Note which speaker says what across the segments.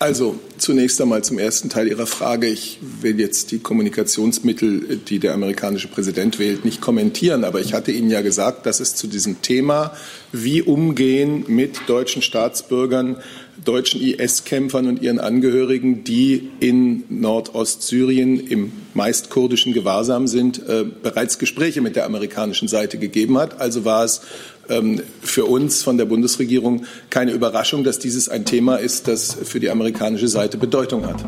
Speaker 1: Also zunächst einmal zum ersten Teil Ihrer Frage. Ich will jetzt die Kommunikationsmittel, die der amerikanische Präsident wählt, nicht kommentieren. Aber ich hatte Ihnen ja gesagt, dass es zu diesem Thema, wie umgehen mit deutschen Staatsbürgern, deutschen IS-Kämpfern und ihren Angehörigen, die in Nordostsyrien im meist kurdischen Gewahrsam sind, äh, bereits Gespräche mit der amerikanischen Seite gegeben hat. Also war es ähm, für uns von der Bundesregierung keine Überraschung, dass dieses ein Thema ist, das für die amerikanische Seite Bedeutung hat.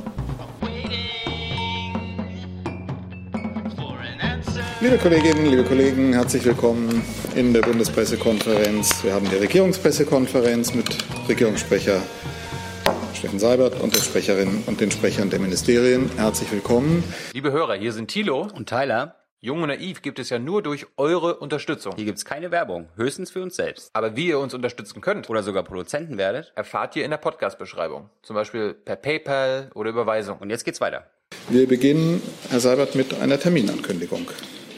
Speaker 2: Liebe Kolleginnen, liebe Kollegen, herzlich willkommen in der Bundespressekonferenz. Wir haben die Regierungspressekonferenz mit Regierungssprecher Steffen Seibert und der Sprecherin und den Sprechern der Ministerien. Herzlich willkommen.
Speaker 3: Liebe Hörer, hier sind Thilo und Tyler. Jung und Naiv gibt es ja nur durch eure Unterstützung.
Speaker 4: Hier gibt es keine Werbung, höchstens für uns selbst.
Speaker 3: Aber wie ihr uns unterstützen könnt
Speaker 4: oder sogar Produzenten werdet,
Speaker 3: erfahrt ihr in der Podcast-Beschreibung. Zum Beispiel per PayPal oder Überweisung.
Speaker 4: Und jetzt geht's weiter.
Speaker 2: Wir beginnen, Herr Seibert, mit einer Terminankündigung.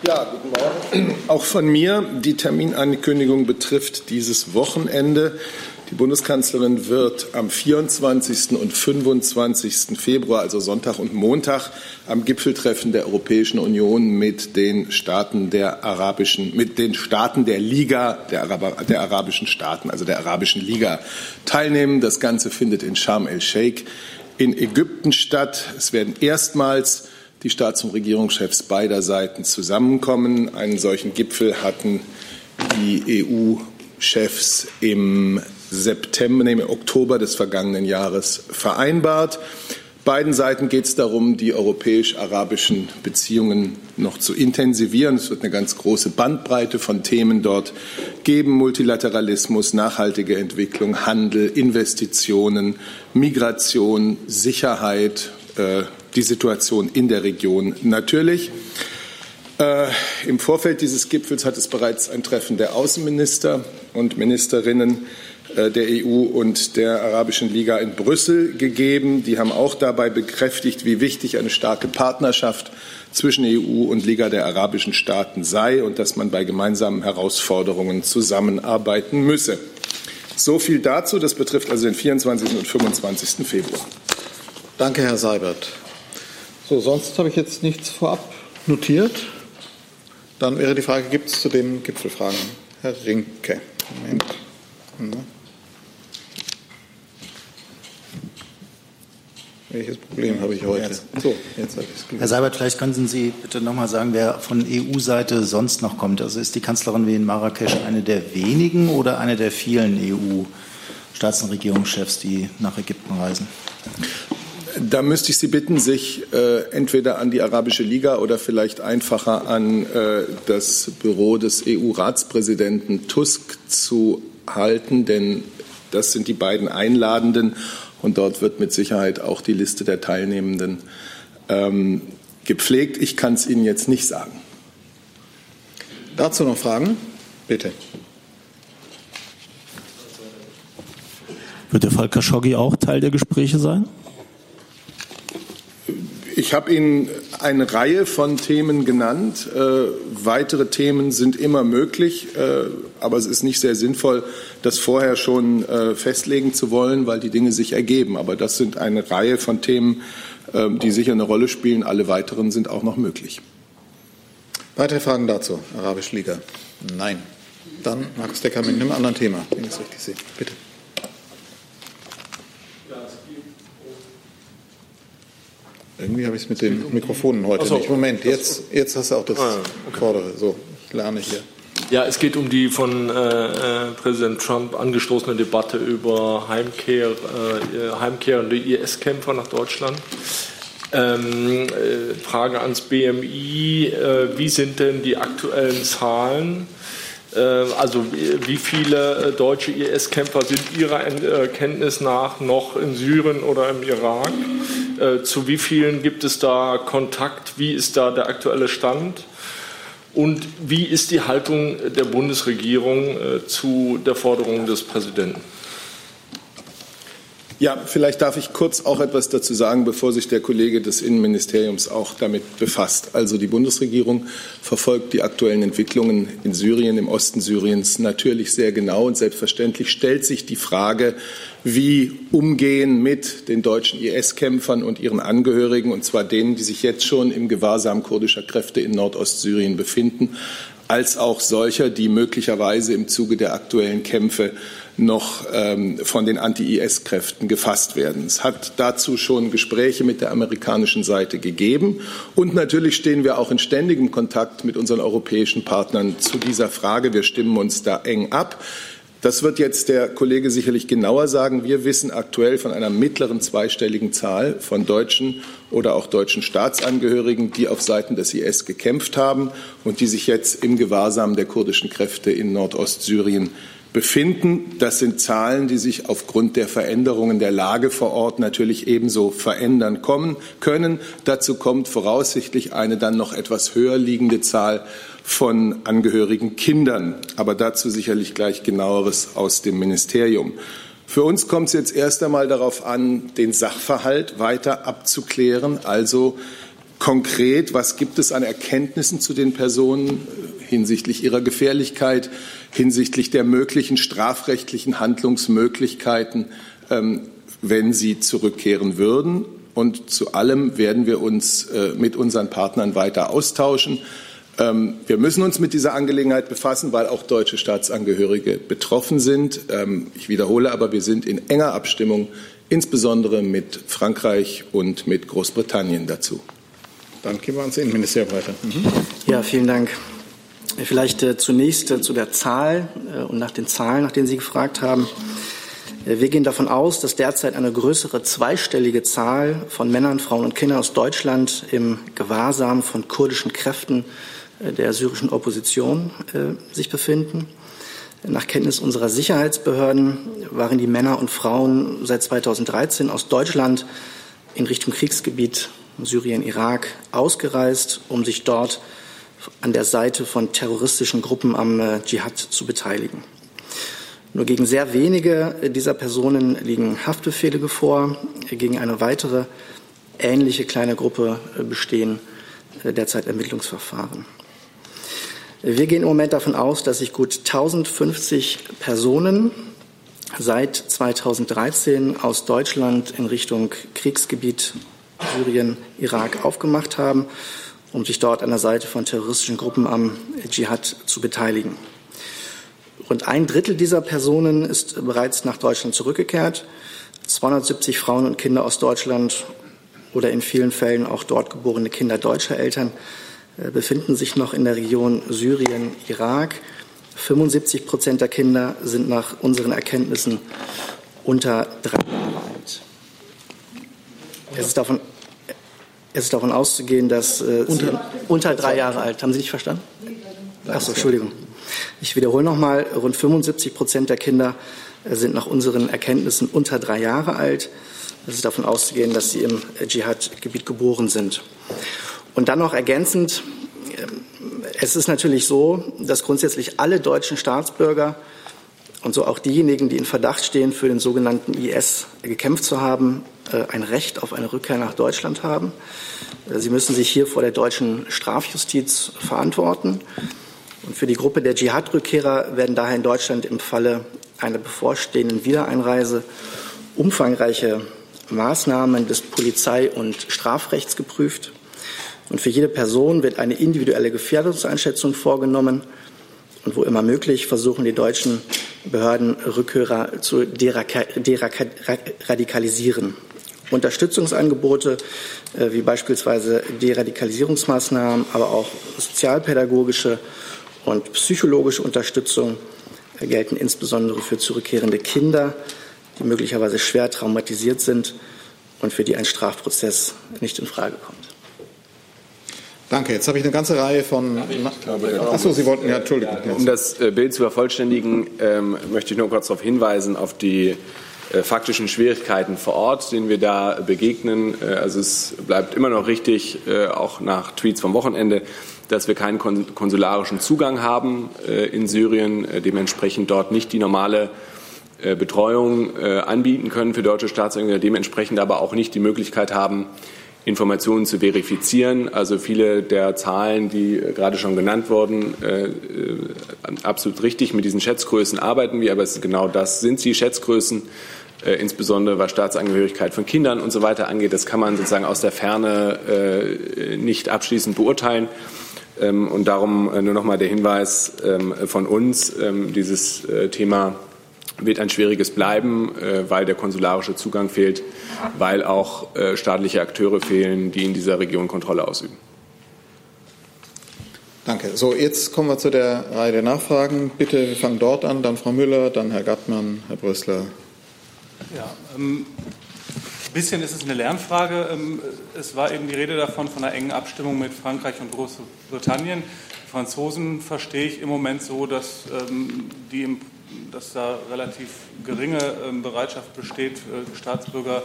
Speaker 1: Ja, guten Morgen. Auch von mir. Die Terminankündigung betrifft dieses Wochenende. Die Bundeskanzlerin wird am 24. und 25. Februar, also Sonntag und Montag, am Gipfeltreffen der Europäischen Union mit den Staaten der arabischen, mit den Staaten der Liga der, Arab, der arabischen Staaten, also der arabischen Liga, teilnehmen. Das Ganze findet in Sharm el-Sheikh in Ägypten statt. Es werden erstmals die Staats- und Regierungschefs beider Seiten zusammenkommen. Einen solchen Gipfel hatten die EU-Chefs im September, nee, im Oktober des vergangenen Jahres vereinbart. Beiden Seiten geht es darum, die europäisch-arabischen Beziehungen noch zu intensivieren. Es wird eine ganz große Bandbreite von Themen dort geben. Multilateralismus, nachhaltige Entwicklung, Handel, Investitionen, Migration, Sicherheit, die Situation in der Region natürlich. Äh, Im Vorfeld dieses Gipfels hat es bereits ein Treffen der Außenminister und Ministerinnen äh, der EU und der Arabischen Liga in Brüssel gegeben. Die haben auch dabei bekräftigt, wie wichtig eine starke Partnerschaft zwischen EU und Liga der arabischen Staaten sei und dass man bei gemeinsamen Herausforderungen zusammenarbeiten müsse. So viel dazu. Das betrifft also den 24. und 25. Februar.
Speaker 2: Danke, Herr Seibert. So, sonst habe ich jetzt nichts vorab notiert. Dann wäre die Frage, gibt es zu dem Gipfel Fragen? Herr Rinke. Moment. Welches Problem habe ich heute? So,
Speaker 5: jetzt habe ich es Herr Seibert, vielleicht könnten Sie bitte noch mal sagen, wer von EU-Seite sonst noch kommt. Also ist die Kanzlerin wie in Marrakesch eine der wenigen oder eine der vielen EU-Staats- und Regierungschefs, die nach Ägypten reisen?
Speaker 1: Da müsste ich Sie bitten, sich äh, entweder an die Arabische Liga oder vielleicht einfacher an äh, das Büro des EU-Ratspräsidenten Tusk zu halten, denn das sind die beiden Einladenden und dort wird mit Sicherheit auch die Liste der Teilnehmenden ähm, gepflegt. Ich kann es Ihnen jetzt nicht sagen.
Speaker 2: Dazu noch Fragen? Bitte.
Speaker 5: Wird der Fall Khashoggi auch Teil der Gespräche sein?
Speaker 1: Ich habe Ihnen eine Reihe von Themen genannt. Äh, weitere Themen sind immer möglich, äh, aber es ist nicht sehr sinnvoll, das vorher schon äh, festlegen zu wollen, weil die Dinge sich ergeben. Aber das sind eine Reihe von Themen, äh, die sicher eine Rolle spielen. Alle weiteren sind auch noch möglich.
Speaker 2: Weitere Fragen dazu, Arabisch Liga? Nein. Dann Markus Decker mit einem anderen Thema, wenn ich es richtig sehe. Bitte. Irgendwie habe ich es mit den Mikrofonen heute so. nicht. Moment, jetzt, jetzt hast du auch das ah, okay. Vordere. So, ich lerne hier.
Speaker 6: Ja, es geht um die von äh, äh Präsident Trump angestoßene Debatte über Heimkehr, äh, heimkehrende IS-Kämpfer nach Deutschland. Ähm, äh, Frage ans BMI, äh, wie sind denn die aktuellen Zahlen? Äh, also wie viele deutsche IS-Kämpfer sind Ihrer Kenntnis nach noch in Syrien oder im Irak? Zu wie vielen gibt es da Kontakt? Wie ist da der aktuelle Stand? Und wie ist die Haltung der Bundesregierung zu der Forderung des Präsidenten?
Speaker 1: Ja, vielleicht darf ich kurz auch etwas dazu sagen, bevor sich der Kollege des Innenministeriums auch damit befasst. Also die Bundesregierung verfolgt die aktuellen Entwicklungen in Syrien, im Osten Syriens natürlich sehr genau und selbstverständlich stellt sich die Frage, wie umgehen mit den deutschen IS-Kämpfern und ihren Angehörigen, und zwar denen, die sich jetzt schon im Gewahrsam kurdischer Kräfte in Nordostsyrien befinden, als auch solcher, die möglicherweise im Zuge der aktuellen Kämpfe noch ähm, von den Anti-IS-Kräften gefasst werden. Es hat dazu schon Gespräche mit der amerikanischen Seite gegeben. Und natürlich stehen wir auch in ständigem Kontakt mit unseren europäischen Partnern zu dieser Frage. Wir stimmen uns da eng ab. Das wird jetzt der Kollege sicherlich genauer sagen. Wir wissen aktuell von einer mittleren zweistelligen Zahl von deutschen oder auch deutschen Staatsangehörigen, die auf Seiten des IS gekämpft haben und die sich jetzt im Gewahrsam der kurdischen Kräfte in Nordostsyrien befinden. Das sind Zahlen, die sich aufgrund der Veränderungen der Lage vor Ort natürlich ebenso verändern kommen können. Dazu kommt voraussichtlich eine dann noch etwas höher liegende Zahl von angehörigen Kindern. Aber dazu sicherlich gleich genaueres aus dem Ministerium. Für uns kommt es jetzt erst einmal darauf an, den Sachverhalt weiter abzuklären, also konkret, was gibt es an Erkenntnissen zu den Personen hinsichtlich ihrer Gefährlichkeit, hinsichtlich der möglichen strafrechtlichen Handlungsmöglichkeiten, ähm, wenn sie zurückkehren würden. Und zu allem werden wir uns äh, mit unseren Partnern weiter austauschen. Ähm, wir müssen uns mit dieser Angelegenheit befassen, weil auch deutsche Staatsangehörige betroffen sind. Ähm, ich wiederhole aber, wir sind in enger Abstimmung, insbesondere mit Frankreich und mit Großbritannien dazu.
Speaker 2: Dann gehen wir ans Innenministerium weiter. Mhm.
Speaker 7: Ja, vielen Dank. Vielleicht äh, zunächst äh, zu der Zahl äh, und nach den Zahlen, nach denen Sie gefragt haben. Äh, wir gehen davon aus, dass derzeit eine größere zweistellige Zahl von Männern, Frauen und Kindern aus Deutschland im Gewahrsam von kurdischen Kräften äh, der syrischen Opposition äh, sich befinden. Nach Kenntnis unserer Sicherheitsbehörden waren die Männer und Frauen seit 2013 aus Deutschland in Richtung Kriegsgebiet Syrien, Irak ausgereist, um sich dort an der Seite von terroristischen Gruppen am äh, Dschihad zu beteiligen. Nur gegen sehr wenige dieser Personen liegen Haftbefehle vor. Gegen eine weitere ähnliche kleine Gruppe äh, bestehen äh, derzeit Ermittlungsverfahren. Wir gehen im Moment davon aus, dass sich gut 1050 Personen seit 2013 aus Deutschland in Richtung Kriegsgebiet Syrien, Irak aufgemacht haben, um sich dort an der Seite von terroristischen Gruppen am Dschihad zu beteiligen. Rund ein Drittel dieser Personen ist bereits nach Deutschland zurückgekehrt. 270 Frauen und Kinder aus Deutschland oder in vielen Fällen auch dort geborene Kinder deutscher Eltern äh, befinden sich noch in der Region Syrien, Irak. 75 Prozent der Kinder sind nach unseren Erkenntnissen unter drei Jahre alt. Es ist davon es ist davon auszugehen, dass äh, unter, unter drei Jahre alt. Haben Sie nicht verstanden? Achso, Entschuldigung. Ich wiederhole nochmal, rund 75 Prozent der Kinder äh, sind nach unseren Erkenntnissen unter drei Jahre alt. Es ist davon auszugehen, dass sie im Dschihad-Gebiet geboren sind. Und dann noch ergänzend, äh, es ist natürlich so, dass grundsätzlich alle deutschen Staatsbürger und so auch diejenigen, die in Verdacht stehen, für den sogenannten IS gekämpft zu haben, äh, ein Recht auf eine Rückkehr nach Deutschland haben. Äh, sie müssen sich hier vor der deutschen Strafjustiz verantworten. Und für die Gruppe der Dschihad-Rückkehrer werden daher in Deutschland im Falle einer bevorstehenden Wiedereinreise umfangreiche Maßnahmen des Polizei- und Strafrechts geprüft. Und für jede Person wird eine individuelle Gefährdungseinschätzung vorgenommen. Und wo immer möglich versuchen die deutschen Behörden Rückkehrer zu deradikalisieren. Unterstützungsangebote äh, wie beispielsweise Deradikalisierungsmaßnahmen, aber auch sozialpädagogische und psychologische Unterstützung äh, gelten insbesondere für zurückkehrende Kinder, die möglicherweise schwer traumatisiert sind und für die ein Strafprozess nicht in Frage kommt.
Speaker 2: Danke. Jetzt habe ich eine ganze Reihe von. Achso, Sie wollten ja, Entschuldigung.
Speaker 8: Um das äh, Bild zu vervollständigen, ähm, möchte ich nur kurz darauf hinweisen, auf die äh, faktischen Schwierigkeiten vor Ort, denen wir da begegnen. Äh, also es bleibt immer noch richtig, äh, auch nach Tweets vom Wochenende, dass wir keinen konsularischen Zugang haben in Syrien, dementsprechend dort nicht die normale äh, Betreuung äh, anbieten können für deutsche Staatsangehörige, dementsprechend aber auch nicht die Möglichkeit haben, Informationen zu verifizieren. Also viele der Zahlen, die gerade schon genannt wurden, äh, absolut richtig. Mit diesen Schätzgrößen arbeiten wir, aber es ist genau das sind die Schätzgrößen, äh, insbesondere was Staatsangehörigkeit von Kindern und so weiter angeht. Das kann man sozusagen aus der Ferne äh, nicht abschließend beurteilen. Ähm, und darum nur noch mal der Hinweis ähm, von uns, ähm, dieses Thema wird ein schwieriges bleiben, äh, weil der konsularische Zugang fehlt, weil auch äh, staatliche Akteure fehlen, die in dieser Region Kontrolle ausüben.
Speaker 2: Danke. So, jetzt kommen wir zu der Reihe der Nachfragen. Bitte, wir fangen dort an, dann Frau Müller, dann Herr Gattmann, Herr Brüssler.
Speaker 9: Ja, ähm, ein bisschen ist es eine Lernfrage. Ähm, es war eben die Rede davon, von einer engen Abstimmung mit Frankreich und Großbritannien. Die Franzosen verstehe ich im Moment so, dass ähm, die im dass da relativ geringe ähm, Bereitschaft besteht, äh, Staatsbürger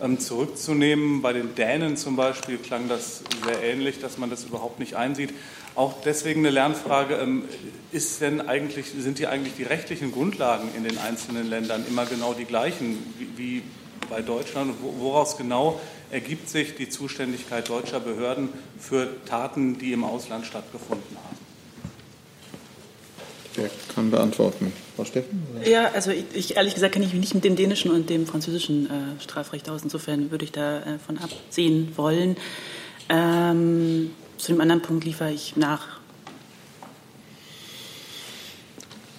Speaker 9: ähm, zurückzunehmen. Bei den Dänen zum Beispiel klang das sehr ähnlich, dass man das überhaupt nicht einsieht. Auch deswegen eine Lernfrage, ähm, ist denn eigentlich, sind die eigentlich die rechtlichen Grundlagen in den einzelnen Ländern immer genau die gleichen wie, bei Deutschland? Woraus genau ergibt sich die Zuständigkeit deutscher Behörden für Taten, die im Ausland stattgefunden haben?
Speaker 2: Wer kann beantworten? Frau Steffen?
Speaker 10: Oder? Ja, also ich, ich, ehrlich gesagt kenne ich mich nicht mit dem dänischen und dem französischen äh, Strafrecht aus. Insofern würde ich davon äh, absehen wollen. Ähm, zu dem anderen Punkt liefere ich nach.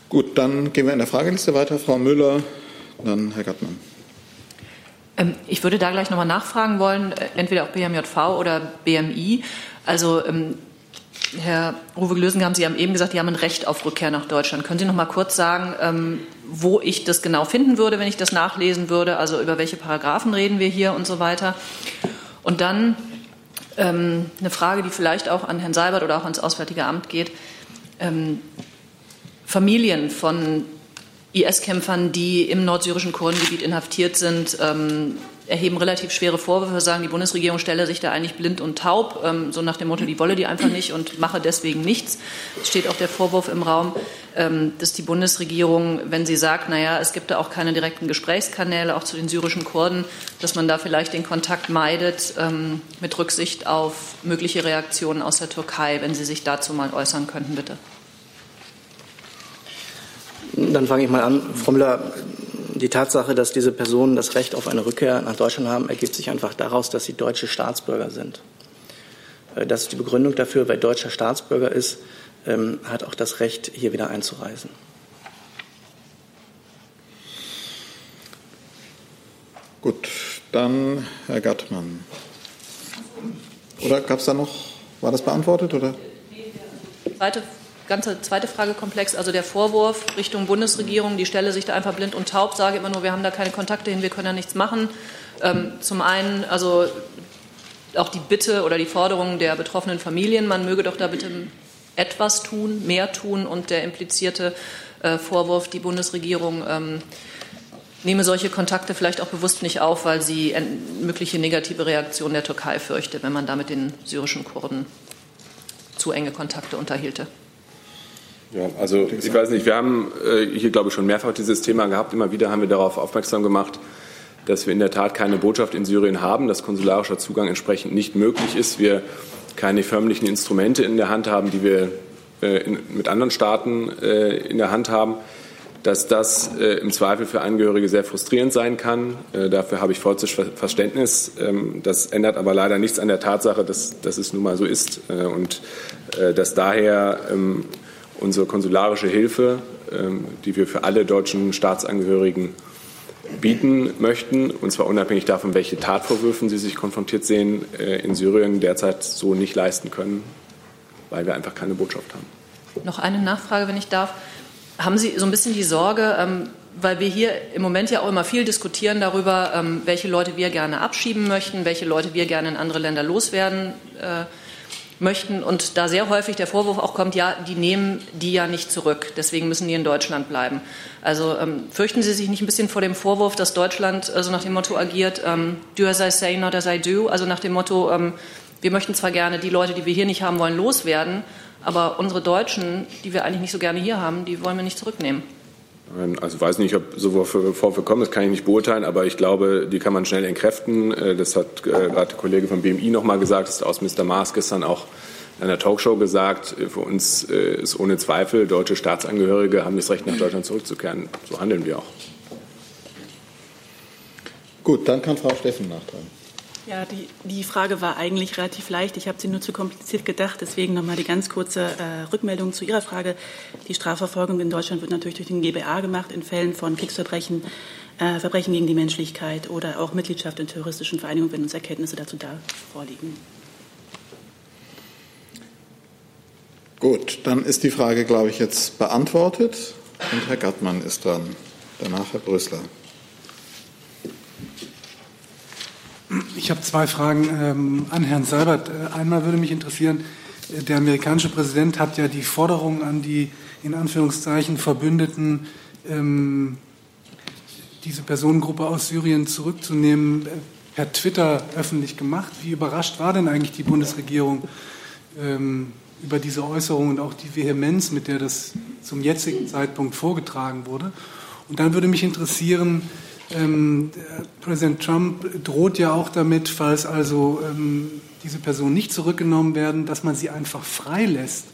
Speaker 2: Gut, dann gehen wir in der Frageliste weiter. Frau Müller, dann Herr Gattmann.
Speaker 11: Ähm, ich würde da gleich nochmal nachfragen wollen, äh, entweder auch BMJV oder BMI. Also ähm, Herr Uwe Glösen, haben Sie haben eben gesagt, Sie haben ein Recht auf Rückkehr nach Deutschland. Können Sie noch mal kurz sagen, ähm, wo ich das genau finden würde, wenn ich das nachlesen würde? Also über welche Paragraphen reden wir hier und so weiter? Und dann ähm, eine Frage, die vielleicht auch an Herrn Seibert oder auch ans Auswärtige Amt geht. Ähm, Familien von IS-Kämpfern, die im nordsyrischen Kurdengebiet inhaftiert sind, ähm, erheben relativ schwere Vorwürfe, sagen, die Bundesregierung stelle sich da eigentlich blind und taub, ähm, so nach dem Motto, die wolle die einfach nicht und mache deswegen nichts. Es steht auch der Vorwurf im Raum, ähm, dass die Bundesregierung, wenn sie sagt, naja, es gibt da auch keine direkten Gesprächskanäle, auch zu den syrischen Kurden, dass man da vielleicht den Kontakt meidet ähm, mit Rücksicht auf mögliche Reaktionen aus der Türkei, wenn Sie sich dazu mal äußern könnten, bitte.
Speaker 7: Dann fange ich mal an. Frau die Tatsache, dass diese Personen das Recht auf eine Rückkehr nach Deutschland haben, ergibt sich einfach daraus, dass sie deutsche Staatsbürger sind. Äh, das ist die Begründung dafür, wer deutscher Staatsbürger ist, ähm, hat auch das Recht, hier wieder einzureisen.
Speaker 2: Gut, dann Herr Gattmann. Oder gab es da noch, war das beantwortet? Oder?
Speaker 11: Zweite ganze zweite Fragekomplex, also der Vorwurf Richtung Bundesregierung, die stelle sich da einfach blind und taub, sage immer nur, wir haben da keine Kontakte hin, wir können da nichts machen. Ähm, zum einen, also auch die Bitte oder die Forderung der betroffenen Familien, man möge doch da bitte etwas tun, mehr tun und der implizierte äh, Vorwurf, die Bundesregierung ähm, nehme solche Kontakte vielleicht auch bewusst nicht auf, weil sie mögliche negative Reaktionen der Türkei fürchte, wenn man da mit den syrischen Kurden zu enge Kontakte unterhielte.
Speaker 8: Ja, also ich weiß nicht, wir haben äh, hier, glaube ich, schon mehrfach dieses Thema gehabt. Immer wieder haben wir darauf aufmerksam gemacht, dass wir in der Tat keine Botschaft in Syrien haben, dass konsularischer Zugang entsprechend nicht möglich ist. Wir keine förmlichen Instrumente in der Hand haben, die wir äh, in, mit anderen Staaten äh, in der Hand haben, dass das äh, im Zweifel für Angehörige sehr frustrierend sein kann. Äh, dafür habe ich vollstes Verständnis. Ähm, das ändert aber leider nichts an der Tatsache, dass, dass es nun mal so ist äh, und dass daher ähm, unsere konsularische Hilfe, ähm, die wir für alle deutschen Staatsangehörigen bieten möchten, und zwar unabhängig davon, welche Tatvorwürfen sie sich konfrontiert sehen, äh, in Syrien derzeit so nicht leisten können, weil wir einfach keine Botschaft haben.
Speaker 11: Noch eine Nachfrage, wenn ich darf. Haben Sie so ein bisschen die Sorge, ähm, weil wir hier im Moment ja auch immer viel diskutieren darüber, ähm, welche Leute wir gerne abschieben möchten, welche Leute wir gerne in andere Länder loswerden äh, möchten und da sehr häufig der Vorwurf auch kommt, ja, die nehmen die ja nicht zurück, deswegen müssen die in Deutschland bleiben. Also ähm, fürchten Sie sich nicht ein bisschen vor dem Vorwurf, dass Deutschland also nach dem Motto agiert, ähm, do as I say, not as I do, also nach dem Motto, ähm, wir möchten zwar gerne die Leute, die wir hier nicht haben wollen, loswerden, aber unsere Deutschen, die wir eigentlich nicht so gerne hier haben, die wollen wir nicht zurücknehmen.
Speaker 8: Also weiß nicht, ob so Vorwürfe kommen, das kann ich nicht beurteilen, aber ich glaube, die kann man schnell entkräften. Äh, das hat äh, gerade der Kollege vom BMI noch mal gesagt, das ist aus Mr. Maas gestern auch in einer Talkshow gesagt. Für uns äh, ist ohne Zweifel, deutsche Staatsangehörige haben das Recht, nach Deutschland zurückzukehren. So handeln wir auch.
Speaker 2: Gut, dann kann Frau Steffen nachtragen.
Speaker 10: Ja, die, die Frage war eigentlich relativ leicht. Ich habe sie nur zu kompliziert gedacht. Deswegen nochmal die ganz kurze äh, Rückmeldung zu Ihrer Frage. Die Strafverfolgung in Deutschland wird natürlich durch den GBA gemacht in Fällen von Kriegsverbrechen, äh, Verbrechen gegen die Menschlichkeit oder auch Mitgliedschaft in terroristischen Vereinigungen, wenn uns Erkenntnisse dazu da vorliegen.
Speaker 2: Gut, dann ist die Frage, glaube ich, jetzt beantwortet. Und Herr Gattmann ist dran. Danach Herr Brüssler.
Speaker 12: Ich habe zwei Fragen ähm, an Herrn Seibert. Äh, einmal würde mich interessieren, äh, der amerikanische Präsident hat ja die Forderung an die in Anführungszeichen Verbündeten, ähm, diese Personengruppe aus Syrien zurückzunehmen, äh, per Twitter öffentlich gemacht. Wie überrascht war denn eigentlich die Bundesregierung ähm, über diese Äußerung und auch die Vehemenz, mit der das zum jetzigen Zeitpunkt vorgetragen wurde? Und dann würde mich interessieren, ähm, Präsident Trump droht ja auch damit, falls also ähm, diese Personen nicht zurückgenommen werden, dass man sie einfach freilässt.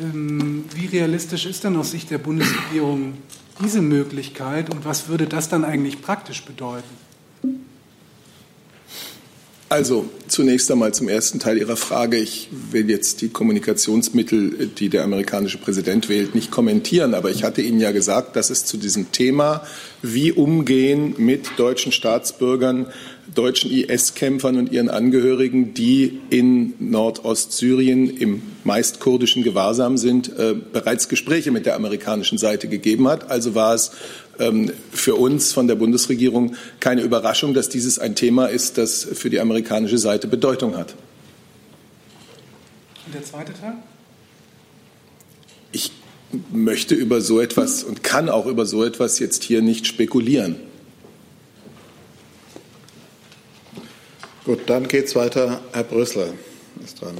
Speaker 12: Ähm, wie realistisch ist denn aus Sicht der Bundesregierung diese Möglichkeit und was würde das dann eigentlich praktisch bedeuten?
Speaker 1: Also zunächst einmal zum ersten Teil Ihrer Frage. Ich will jetzt die Kommunikationsmittel, die der amerikanische Präsident wählt, nicht kommentieren. Aber ich hatte Ihnen ja gesagt, dass es zu diesem Thema, wie umgehen mit deutschen Staatsbürgern, deutschen IS-Kämpfern und ihren Angehörigen, die in Nordostsyrien im meist kurdischen Gewahrsam sind, äh, bereits Gespräche mit der amerikanischen Seite gegeben hat. Also war es für uns von der Bundesregierung keine Überraschung, dass dieses ein Thema ist, das für die amerikanische Seite Bedeutung hat.
Speaker 12: Und der zweite Teil?
Speaker 1: Ich möchte über so etwas und kann auch über so etwas jetzt hier nicht spekulieren.
Speaker 2: Gut, dann geht es weiter. Herr Brüssler ist dran.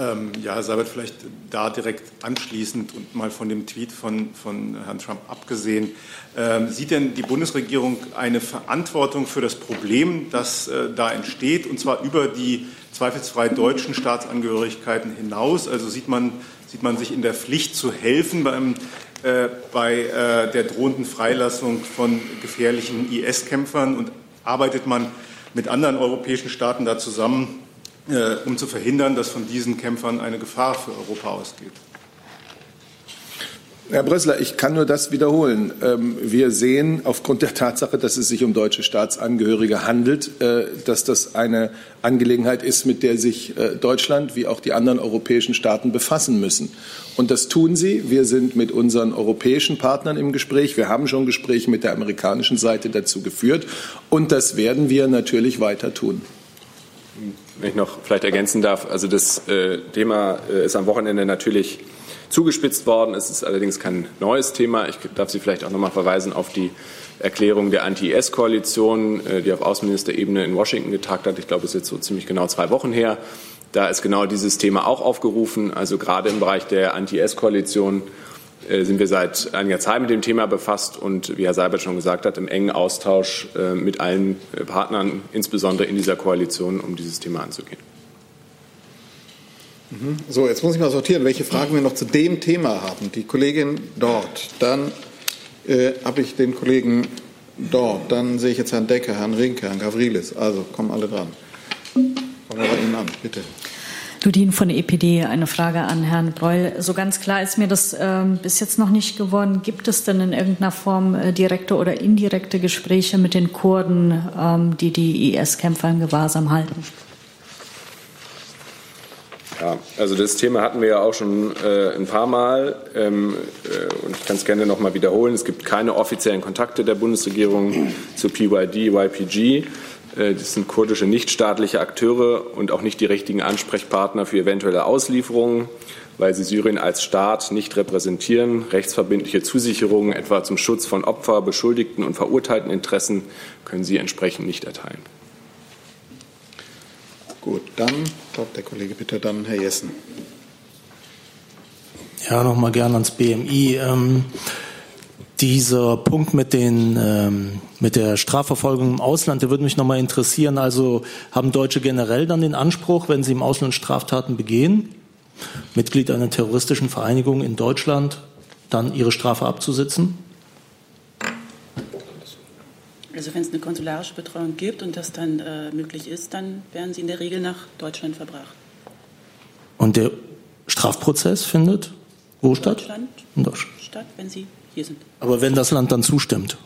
Speaker 13: Ähm, ja, Seibert, vielleicht da direkt anschließend und mal von dem Tweet von, von Herrn Trump abgesehen. Ähm, sieht denn die Bundesregierung eine Verantwortung für das Problem, das äh, da entsteht, und zwar über die zweifelsfrei deutschen Staatsangehörigkeiten hinaus? Also sieht man, sieht man sich in der Pflicht zu helfen beim, äh, bei äh, der drohenden Freilassung von gefährlichen IS-Kämpfern und arbeitet man mit anderen europäischen Staaten da zusammen, äh, um zu verhindern, dass von diesen Kämpfern eine Gefahr für Europa ausgeht.
Speaker 1: Herr Brössler, ich kann nur das wiederholen. Ähm, wir sehen aufgrund der Tatsache, dass es sich um deutsche Staatsangehörige handelt, äh, dass das eine Angelegenheit ist, mit der sich äh, Deutschland wie auch die anderen europäischen Staaten befassen müssen. Und das tun sie. Wir sind mit unseren europäischen Partnern im Gespräch. Wir haben schon Gespräche mit der amerikanischen Seite dazu geführt. Und das werden wir natürlich weiter tun.
Speaker 8: Wenn ich noch vielleicht ergänzen darf, also das äh, Thema ist am Wochenende natürlich zugespitzt worden. Es ist allerdings kein neues Thema. Ich darf Sie vielleicht auch noch mal verweisen auf die Erklärung der Anti-IS-Koalition, äh, die auf Außenministerebene in Washington getagt hat. Ich glaube, es ist jetzt so ziemlich genau zwei Wochen her. Da ist genau dieses Thema auch aufgerufen. Also gerade im Bereich der Anti-IS-Koalition äh, sind wir seit einiger Zeit mit dem Thema befasst und wie Herr Seibert schon gesagt hat, im engen Austausch äh, mit allen Partnern, insbesondere in dieser Koalition, um dieses Thema anzugehen.
Speaker 2: Mhm. So, jetzt muss ich mal sortieren, welche Fragen wir noch zu dem Thema haben. Die Kollegin dort, dann äh, habe ich den Kollegen dort, dann sehe ich jetzt Herrn Decker, Herrn Rinke, Herrn Gavrilis. Also kommen alle dran. Fangen wir bei Ihnen an, bitte.
Speaker 14: Ludin von EPD, eine Frage an Herrn Breul. So ganz klar ist mir das äh, bis jetzt noch nicht geworden. Gibt es denn in irgendeiner Form äh, direkte oder indirekte Gespräche mit den Kurden, ähm, die die IS-Kämpfer im Gewahrsam halten?
Speaker 8: Ja, also das Thema hatten wir ja auch schon äh, ein paar Mal ähm, äh, und ich kann es gerne noch mal wiederholen. Es gibt keine offiziellen Kontakte der Bundesregierung zu PYD, YPG. Äh, das sind kurdische nichtstaatliche Akteure und auch nicht die richtigen Ansprechpartner für eventuelle Auslieferungen, weil sie Syrien als Staat nicht repräsentieren. Rechtsverbindliche Zusicherungen etwa zum Schutz von Opfer, Beschuldigten und verurteilten Interessen können sie entsprechend nicht erteilen.
Speaker 2: Gut, dann kommt der Kollege bitte, dann Herr Jessen.
Speaker 5: Ja, nochmal gerne ans BMI. Ähm,
Speaker 15: Dieser Punkt mit, den, ähm, mit der Strafverfolgung im Ausland, der würde mich nochmal interessieren. Also haben Deutsche generell dann den Anspruch, wenn sie im Ausland Straftaten begehen, Mitglied einer terroristischen Vereinigung in Deutschland, dann ihre Strafe abzusitzen?
Speaker 10: Also wenn es eine konsularische Betreuung gibt und das dann äh, möglich ist, dann werden sie in der Regel nach Deutschland verbracht.
Speaker 15: Und der Strafprozess findet wo statt?
Speaker 10: Deutschland
Speaker 15: in Deutschland.
Speaker 10: Statt, wenn sie hier sind.
Speaker 15: Aber wenn das Land dann zustimmt?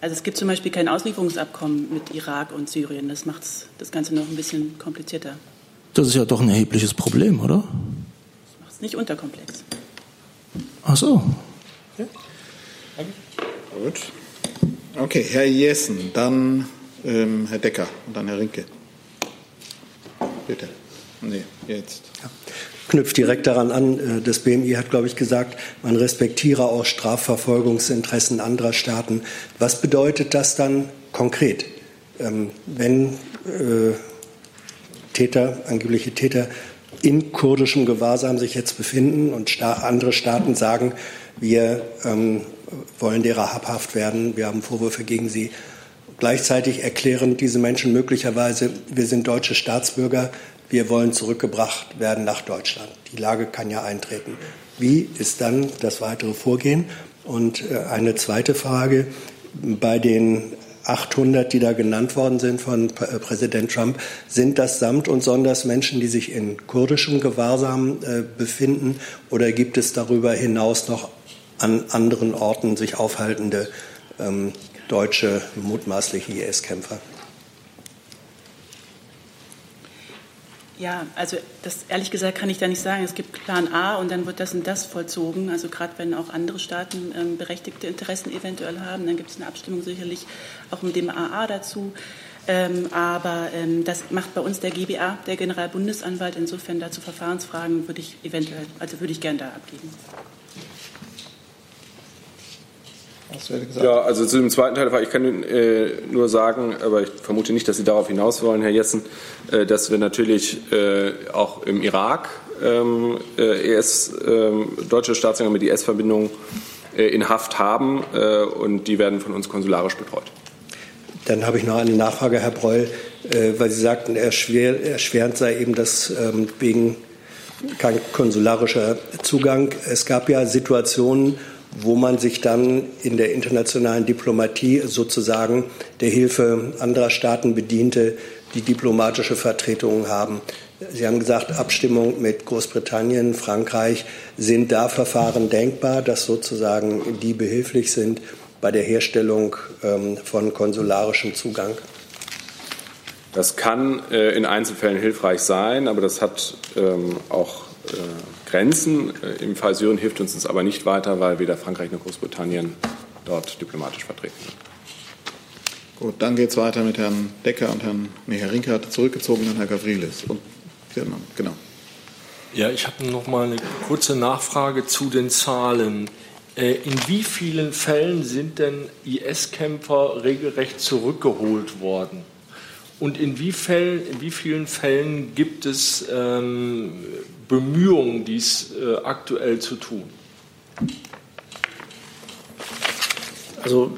Speaker 10: Also es gibt zum Beispiel kein Auslieferungsabkommen mit Irak und Syrien. Das macht das Ganze noch ein bisschen komplizierter.
Speaker 15: Das ist ja doch ein erhebliches Problem, oder?
Speaker 10: Das macht es nicht unterkomplex.
Speaker 15: Ach so.
Speaker 2: Okay. Gut. Okay, Herr Jessen, dann ähm, Herr Decker und dann Herr Rinke. Bitte. Nee, jetzt.
Speaker 16: Ja knüpft direkt daran an. Äh, das BMI hat, glaube ich, gesagt, man respektiere auch Strafverfolgungsinteressen anderer Staaten. Was bedeutet das dann konkret, ähm, wenn äh, Täter, angebliche Täter in kurdischem Gewahrsam sich jetzt befinden und andere Staaten sagen, wir ähm, wollen derer habhaft werden, wir haben Vorwürfe gegen sie. Gleichzeitig erklären diese Menschen möglicherweise, wir sind deutsche Staatsbürger, wir wollen zurückgebracht werden nach Deutschland. Die Lage kann ja eintreten. Wie ist dann das weitere Vorgehen? Und äh, eine zweite Frage, bei den 800, die da genannt worden sind von äh, Präsident Trump, sind das samt und sonders Menschen, die sich in kurdischem Gewahrsam äh, befinden? Oder gibt es darüber hinaus noch an anderen Orten sich aufhaltende ähm, deutsche mutmaßliche IS-Kämpfer?
Speaker 10: Ja, also das ehrlich gesagt kann ich da nicht sagen. Es gibt Plan A und dann wird das und das vollzogen. Also gerade wenn auch andere Staaten ähm, berechtigte Interessen eventuell haben, dann gibt es eine Abstimmung sicherlich auch mit dem AA dazu. Ähm, aber ähm, das macht bei uns der GBA, der Generalbundesanwalt. Insofern dazu Verfahrensfragen würde ich eventuell, also würde ich gern da abgeben.
Speaker 8: Ja, also zu dem zweiten Teil, ich kann äh, nur sagen, aber ich vermute nicht, dass Sie darauf hinaus wollen, Herr Jessen, äh, dass wir natürlich äh, auch im Irak ähm, äh, ES, ähm, deutsche Staatsangehörige mit IS-Verbindungen äh, in Haft haben äh, und die werden von uns konsularisch betreut.
Speaker 16: Dann habe ich noch eine Nachfrage, Herr Breul, weil Sie sagten, erschwer, erschwerend sei eben das ähm, wegen kein konsularischer Zugang. Es gab ja Situationen, wo man sich dann in der internationalen Diplomatie sozusagen der Hilfe anderer Staaten bediente, die diplomatische Vertretungen haben. Sie haben gesagt, Abstimmung mit Großbritannien, Frankreich. Sind da Verfahren denkbar, dass sozusagen die behilflich sind bei der Herstellung ähm, von konsularischem Zugang?
Speaker 8: Das kann äh, in Einzelfällen hilfreich sein, aber das hat ähm, auch äh, Grenzen. Äh, Im Fall Syrien hilft uns das aber nicht weiter, weil weder Frankreich noch Großbritannien dort diplomatisch vertreten sind.
Speaker 2: Gut, dann geht es weiter mit Herrn Decker und Herrn, nee, Herr Rinke hat zurückgezogen, dann Herr Gavrilis. Und, genau, genau.
Speaker 6: Ja, ich habe noch mal eine kurze Nachfrage zu den Zahlen. Äh, in wie vielen Fällen sind denn IS-Kämpfer regelrecht zurückgeholt worden? Und in wie, Fällen, in wie vielen Fällen gibt es ähm, Bemühungen, dies äh, aktuell zu tun?
Speaker 7: Also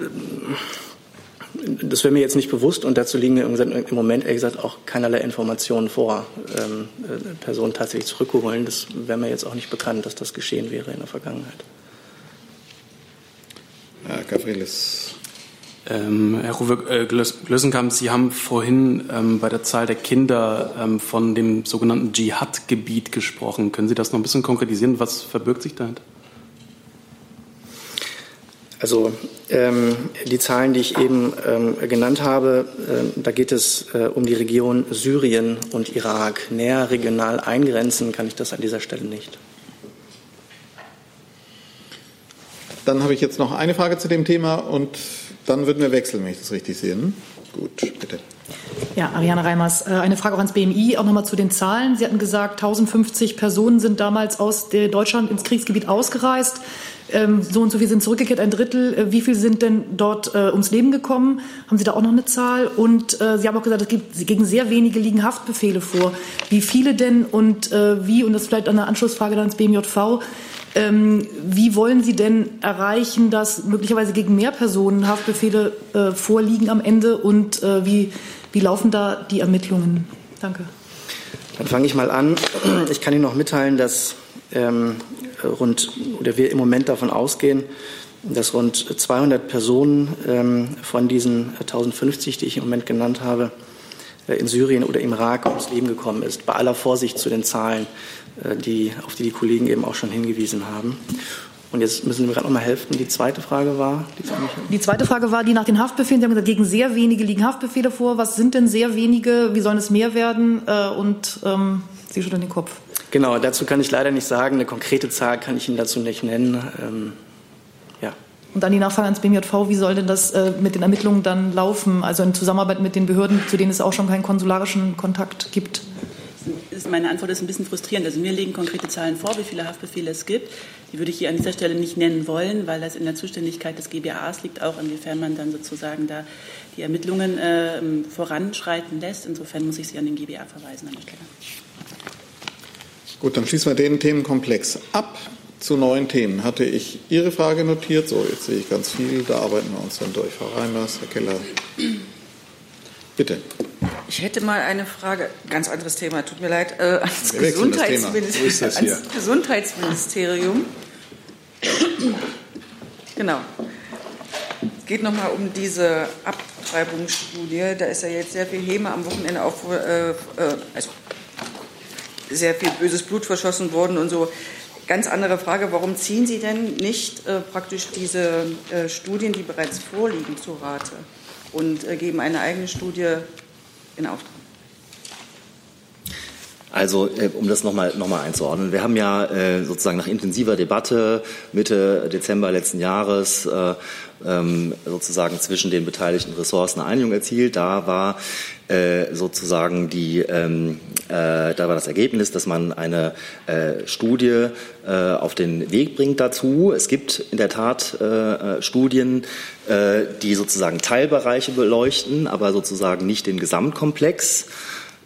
Speaker 7: das wäre mir jetzt nicht bewusst und dazu liegen mir im Moment ehrlich gesagt auch keinerlei Informationen vor, ähm, äh, Personen tatsächlich zurückzuholen. Das wäre mir jetzt auch nicht bekannt, dass das geschehen wäre in der Vergangenheit.
Speaker 2: Herr Gavrilis.
Speaker 17: Ähm, Herr Ruwe äh, Glösenkamp, Sie haben vorhin ähm, bei der Zahl der Kinder ähm, von dem sogenannten Dschihad-Gebiet gesprochen. Können Sie das noch ein bisschen konkretisieren? Was verbirgt sich dahinter?
Speaker 7: Also ähm, die Zahlen, die ich eben ähm, genannt habe, äh, da geht es äh, um die Region Syrien und Irak. Näher regional eingrenzen kann ich das an dieser Stelle nicht.
Speaker 2: Dann habe ich jetzt noch eine Frage zu dem Thema und dann würden wir wechseln, wenn ich das richtig sehe. Ne? Gut, bitte.
Speaker 11: Ja, Ariane Reimers, äh, eine Frage auch ans BMI, auch nochmal zu den Zahlen. Sie hatten gesagt, 1050 Personen sind damals aus Deutschland ins Kriegsgebiet ausgereist. Ähm, so und so viel sind zurückgekehrt, ein Drittel. Äh, wie viel sind denn dort äh, ums Leben gekommen? Haben Sie da auch noch eine Zahl? Und äh, Sie haben auch gesagt, es gibt gegen sehr wenige liegen Haftbefehle vor. Wie viele denn und äh, wie, und das ist vielleicht eine Anschlussfrage dann ins BMJV,
Speaker 18: Ähm, wie wollen Sie denn erreichen, dass möglicherweise gegen mehr Personen Haftbefehle äh, vorliegen am Ende und äh, wie, wie laufen da die Ermittlungen? Danke.
Speaker 7: Dann fange ich mal an. Ich kann Ihnen noch mitteilen, dass ähm, rund oder wir im Moment davon ausgehen, dass rund 200 Personen ähm, von diesen 1050, die ich im Moment genannt habe, äh, in Syrien oder im Irak ums Leben gekommen ist. Bei aller Vorsicht zu den Zahlen, die, auf die die Kollegen eben auch schon hingewiesen haben. Und jetzt müssen Sie mir gerade noch mal helfen. Die zweite Frage war?
Speaker 18: Die, die zweite Frage war die nach den Haftbefehlen. Sie haben gesagt, gegen sehr wenige liegen Haftbefehle vor. Was sind denn sehr wenige? Wie sollen es mehr werden? Äh, und ähm, Sie schütteln den Kopf.
Speaker 7: Genau, dazu kann ich leider nicht sagen. Eine konkrete Zahl kann ich Ihnen dazu nicht nennen. Ähm, ja.
Speaker 18: Und dann die Nachfrage ans BMJV, wie soll denn das äh, mit den Ermittlungen dann laufen? Also in Zusammenarbeit mit den Behörden, zu denen es auch schon keinen konsularischen Kontakt gibt?
Speaker 10: Meine Antwort ist ein bisschen frustrierend. Also mir legen konkrete Zahlen vor, wie viele Haftbefehle es gibt. Die würde ich hier an dieser Stelle nicht nennen wollen, weil das in der Zuständigkeit des GBAs liegt, auch inwiefern man dann sozusagen da die Ermittlungen äh, voranschreiten lässt. Insofern muss ich Sie an den GBA verweisen an der Stelle.
Speaker 2: Gut, dann schließen wir den Themenkomplex ab. Zu neuen Themen hatte ich Ihre Frage notiert. So, jetzt sehe ich ganz viel. Da arbeiten wir uns dann durch. Frau Reimers, Herr Keller. Bitte.
Speaker 19: Ich hätte mal eine Frage, ganz anderes Thema, tut mir leid, äh, ans, Gesundheitsministerium, ans Gesundheitsministerium. genau. Es geht nochmal um diese Abtreibungsstudie. Da ist ja jetzt sehr viel Häme am Wochenende auch, äh, äh, also sehr viel böses Blut verschossen worden und so. Ganz andere Frage, warum ziehen Sie denn nicht äh, praktisch diese äh, Studien, die bereits vorliegen, zu Rate und äh, geben eine eigene Studie in Auftrag?
Speaker 20: Also, äh, um das nochmal noch mal einzuordnen. Wir haben ja äh, sozusagen nach intensiver Debatte Mitte Dezember letzten Jahres äh, ähm, sozusagen zwischen den beteiligten Ressourcen eine Einigung erzielt. Da war äh, sozusagen die, ähm, äh, da war das Ergebnis, dass man eine äh, Studie äh, auf den Weg bringt dazu. Es gibt in der Tat äh, Studien, äh, die sozusagen Teilbereiche beleuchten, aber sozusagen nicht den Gesamtkomplex.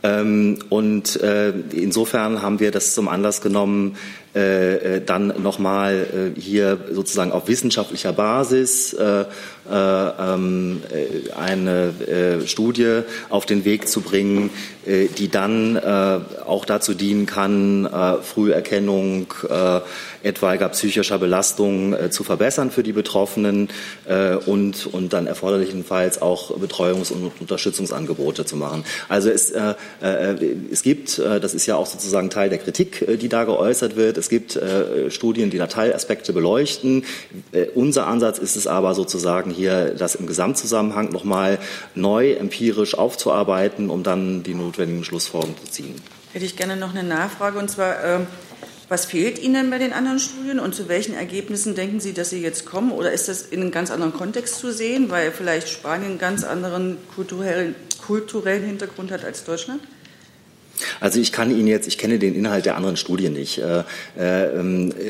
Speaker 20: Ähm, und insofern haben wir das zum Anlass genommen, äh, äh, dann nochmal äh, hier sozusagen auf wissenschaftlicher Basis äh, äh, ähm, äh, eine Studie auf den Weg zu bringen, die dann auch dazu dienen kann, Früherkennung etwaiger psychischer Belastungen zu verbessern für die Betroffenen und, dann erforderlichenfalls auch Betreuungs- und Unterstützungsangebote zu machen. Also es, es gibt, das ist ja auch sozusagen Teil der Kritik, die da geäußert wird, es gibt äh, Studien, die Dateiaspekte beleuchten. Äh, unser Ansatz ist es aber sozusagen hier, das im Gesamtzusammenhang nochmal neu empirisch aufzuarbeiten, um dann die notwendigen Schlussfolgerungen zu ziehen.
Speaker 19: Hätte ich gerne noch eine Nachfrage und zwar, äh, was fehlt Ihnen bei den anderen Studien und zu welchen Ergebnissen denken Sie, dass Sie jetzt kommen? Oder ist das in einem ganz anderen Kontext zu sehen, weil vielleicht Spanien einen ganz anderen kulturellen, kulturellen Hintergrund hat als Deutschland?
Speaker 20: Also ich kann Ihnen jetzt, ich kenne den Inhalt der anderen Studien nicht. Äh, äh,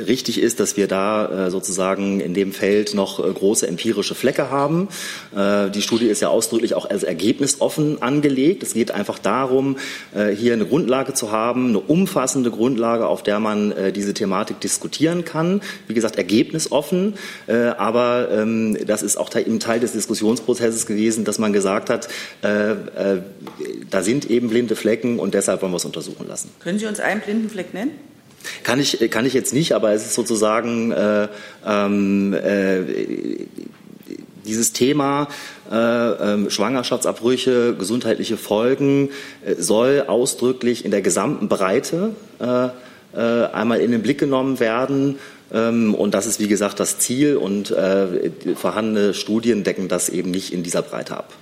Speaker 20: richtig ist, dass wir da äh, sozusagen in dem Feld noch äh, große empirische Flecke haben. Äh, die Studie ist ja ausdrücklich auch als ergebnisoffen angelegt. Es geht einfach darum, äh, hier eine Grundlage zu haben, eine umfassende Grundlage, auf der man diese Thematik diskutieren kann. Wie gesagt, ergebnisoffen, aber ähm, das ist auch Teil, Teil des Diskussionsprozesses gewesen, dass man gesagt hat, da sind eben blinde Flecken und deshalb wollen wir es untersuchen lassen.
Speaker 19: Können Sie uns einen blinden Fleck nennen?
Speaker 20: Kann ich, kann ich jetzt nicht, aber es ist sozusagen äh, ähm, äh, dieses Thema äh, äh, Schwangerschaftsabbrüche, gesundheitliche Folgen äh, soll ausdrücklich in der gesamten Breite äh, äh, einmal in den Blick genommen werden. Ähm, und das ist, wie gesagt, das Ziel und äh, vorhandene Studien decken das eben nicht in dieser Breite ab.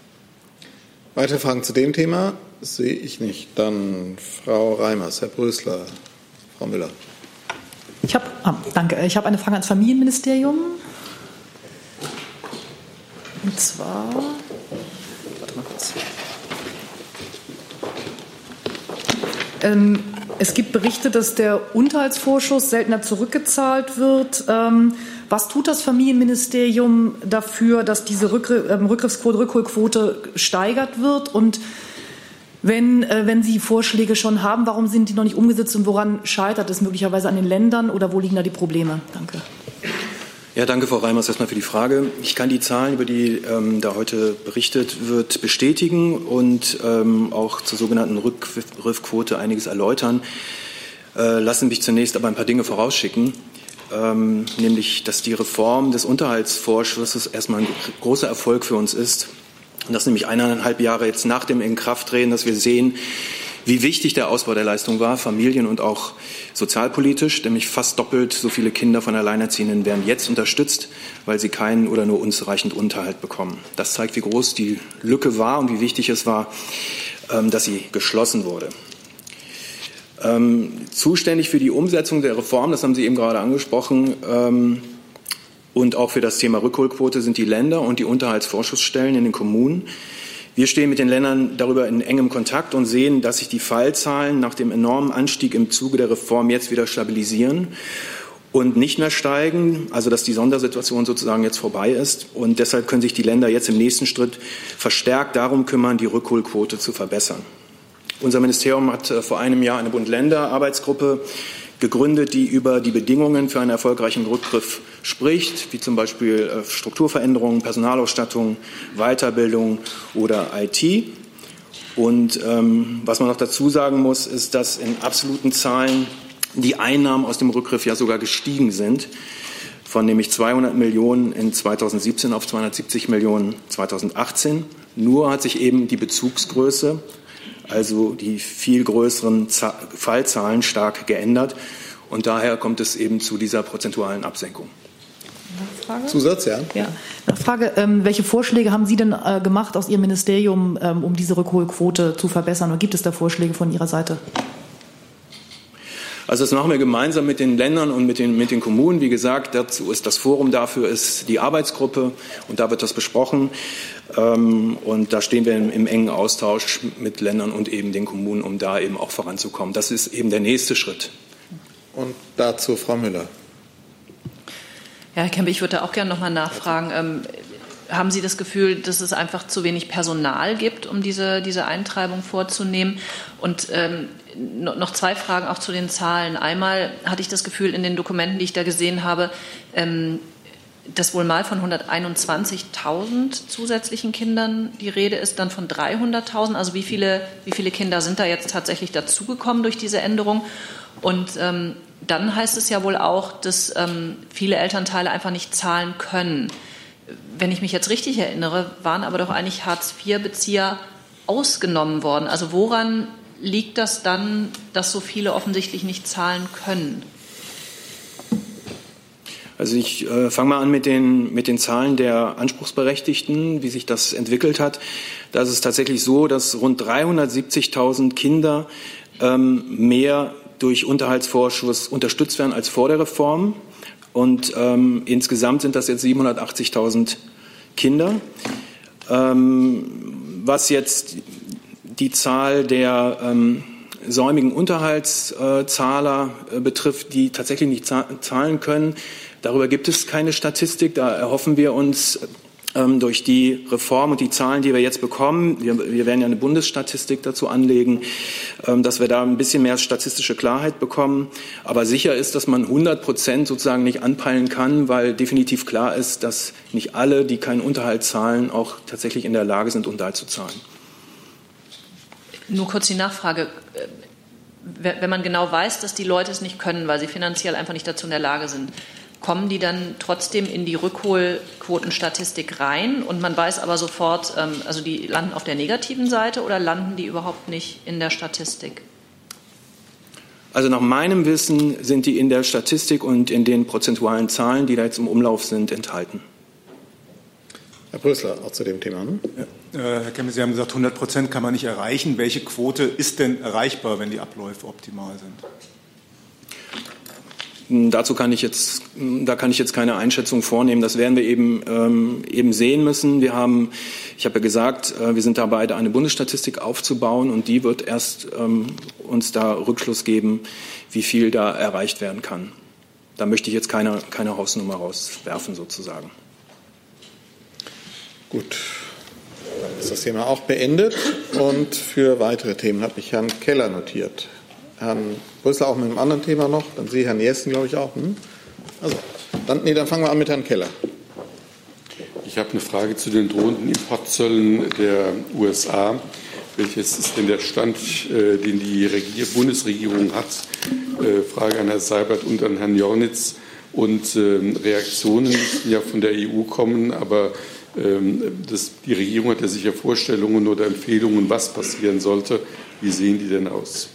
Speaker 2: Weitere Fragen zu dem Thema sehe ich nicht. Dann Frau Reimers, Herr Brösler, Frau Müller.
Speaker 18: Ich habe, ah, danke. Ich habe eine Frage ans Familienministerium. Und zwar, warte mal kurz. Ähm, es gibt Berichte, dass der Unterhaltsvorschuss seltener zurückgezahlt wird. Ähm, was tut das Familienministerium dafür, dass diese ähm, Rückgriffsquote, Rückholquote steigert wird? Und Wenn, äh, wenn Sie Vorschläge schon haben, warum sind die noch nicht umgesetzt und woran scheitert es möglicherweise an den Ländern oder wo liegen da die Probleme? Danke.
Speaker 21: Ja, danke, Frau Reimers, erstmal für die Frage. Ich kann die Zahlen, über die ähm, da heute berichtet wird, bestätigen und ähm, auch zur sogenannten Rückgriffquote einiges erläutern. Äh, lassen mich zunächst aber ein paar Dinge vorausschicken, ähm, nämlich, dass die Reform des Unterhaltsvorschusses erstmal ein großer Erfolg für uns ist. Und das nämlich eineinhalb Jahre jetzt nach dem Inkrafttreten, dass wir sehen, wie wichtig der Ausbau der Leistung war, familien- und auch sozialpolitisch, nämlich fast doppelt so viele Kinder von Alleinerziehenden werden jetzt unterstützt, weil sie keinen oder nur unzureichend Unterhalt bekommen. Das zeigt, wie groß die Lücke war und wie wichtig es war, ähm, dass sie geschlossen wurde. Ähm, zuständig für die Umsetzung der Reform, das haben Sie eben gerade angesprochen, ähm, und auch für das Thema Rückholquote sind die Länder und die Unterhaltsvorschussstellen in den Kommunen. Wir stehen mit den Ländern darüber in engem Kontakt und sehen, dass sich die Fallzahlen nach dem enormen Anstieg im Zuge der Reform jetzt wieder stabilisieren und nicht mehr steigen, also dass die Sondersituation sozusagen jetzt vorbei ist. Und deshalb können sich die Länder jetzt im nächsten Schritt verstärkt darum kümmern, die Rückholquote zu verbessern. Unser Ministerium hat äh, vor einem Jahr eine Bund-Länder-Arbeitsgruppe gegründet, die über die Bedingungen für einen erfolgreichen Rückgriff spricht, wie zum Beispiel äh, Strukturveränderungen, Personalausstattung, Weiterbildung oder IT. Und ähm, was man noch dazu sagen muss, ist, dass in absoluten Zahlen die Einnahmen aus dem Rückgriff ja sogar gestiegen sind, von nämlich 200 Millionen in 2017 auf 270 Millionen 2018. Nur hat sich eben die Bezugsgröße also die viel größeren Fallzahlen stark geändert. Und daher kommt es eben zu dieser prozentualen Absenkung.
Speaker 2: Nachfrage? Zusatz, ja.
Speaker 18: ja. Nachfrage, ähm, welche Vorschläge haben Sie denn äh, gemacht aus Ihrem Ministerium, ähm, um diese Rückholquote zu verbessern? Oder gibt es da Vorschläge von Ihrer Seite?
Speaker 21: Also das machen wir gemeinsam mit den Ländern und mit den, mit den Kommunen. Wie gesagt, dazu ist das Forum dafür ist die Arbeitsgruppe und da wird das besprochen. Ähm, und da stehen wir im, im engen Austausch mit Ländern und eben den Kommunen, um da eben auch voranzukommen. Das ist eben der nächste Schritt.
Speaker 2: Und dazu Frau Müller.
Speaker 11: Ja, Herr Kempe, ich würde auch gerne noch mal nachfragen. Haben Sie das Gefühl, dass es einfach zu wenig Personal gibt, um diese, diese Eintreibung vorzunehmen? Und ähm, noch zwei Fragen auch zu den Zahlen. Einmal hatte ich das Gefühl in den Dokumenten, die ich da gesehen habe, ähm, dass wohl mal von 121.000 zusätzlichen Kindern die Rede ist, dann von 300.000. Also wie viele, wie viele Kinder sind da jetzt tatsächlich dazugekommen durch diese Änderung? Und ähm, dann heißt es ja wohl auch, dass ähm, viele Elternteile einfach nicht zahlen können wenn ich mich jetzt richtig erinnere, waren aber doch eigentlich Hartz-IV-Bezieher ausgenommen worden. Also woran liegt das dann, dass so viele offensichtlich nicht zahlen können?
Speaker 21: Also ich äh, fange mal an mit den, mit den Zahlen der Anspruchsberechtigten, wie sich das entwickelt hat. Da ist es tatsächlich so, dass rund 370.000 Kinder ähm, mehr durch Unterhaltsvorschuss unterstützt werden als vor der Reform. Und ähm, insgesamt sind das jetzt 780.000 Kinder. Ähm, was jetzt die Zahl der ähm, säumigen Unterhaltszahler äh, betrifft, die tatsächlich nicht zahlen können, darüber gibt es keine Statistik. Da erhoffen wir uns durch die Reform und die Zahlen, die wir jetzt bekommen, wir, wir werden ja eine Bundesstatistik dazu anlegen, ähm, dass wir da ein bisschen mehr statistische Klarheit bekommen. Aber sicher ist, dass man 100 Prozent sozusagen nicht anpeilen kann, weil definitiv klar ist, dass nicht alle, die keinen Unterhalt zahlen, auch tatsächlich in der Lage sind, Unterhalt zu zahlen.
Speaker 11: Nur kurz die Nachfrage. Wenn man genau weiß, dass die Leute es nicht können, weil sie finanziell einfach nicht dazu in der Lage sind, kommen die dann trotzdem in die Rückholquotenstatistik rein und man weiß aber sofort, ähm, also die landen auf der negativen Seite oder landen die überhaupt nicht in der Statistik?
Speaker 21: Also nach meinem Wissen sind die in der Statistik und in den prozentualen Zahlen, die da jetzt im Umlauf sind, enthalten.
Speaker 2: Herr Brösler, auch zu dem Thema. Ne?
Speaker 13: Ja. Äh, Herr Kemmel, Sie haben gesagt, 100 Prozent kann man nicht erreichen. Welche Quote ist denn erreichbar, wenn die Abläufe optimal sind?
Speaker 21: Dazu kann ich jetzt, da kann ich jetzt keine Einschätzung vornehmen. Das werden wir eben, ähm, eben sehen müssen. Wir haben, ich habe ja gesagt, äh, wir sind dabei, da eine Bundesstatistik aufzubauen und die wird erst ähm, uns da Rückschluss geben, wie viel da erreicht werden kann. Da möchte ich jetzt keine, keine Hausnummer rauswerfen sozusagen.
Speaker 2: Gut. ist das Thema auch beendet. Und für weitere Themen habe ich Herrn Keller notiert. Herrn Brüssel auch mit einem anderen Thema noch. Dann Sie, Herrn Jessen, glaube ich, auch. Hm? Also, dann, nee, dann fangen wir an mit Herrn Keller.
Speaker 22: Ich habe eine Frage zu den drohenden Importzöllen der USA. Welches ist denn der Stand, äh, den die Regier Bundesregierung hat? Äh, Frage an Herrn Seibert und an Herrn Jornitz. Und äh, Reaktionen müssten ja von der EU kommen, aber ähm, das, die Regierung hat ja sicher Vorstellungen oder Empfehlungen, was passieren sollte. Wie sehen die denn aus?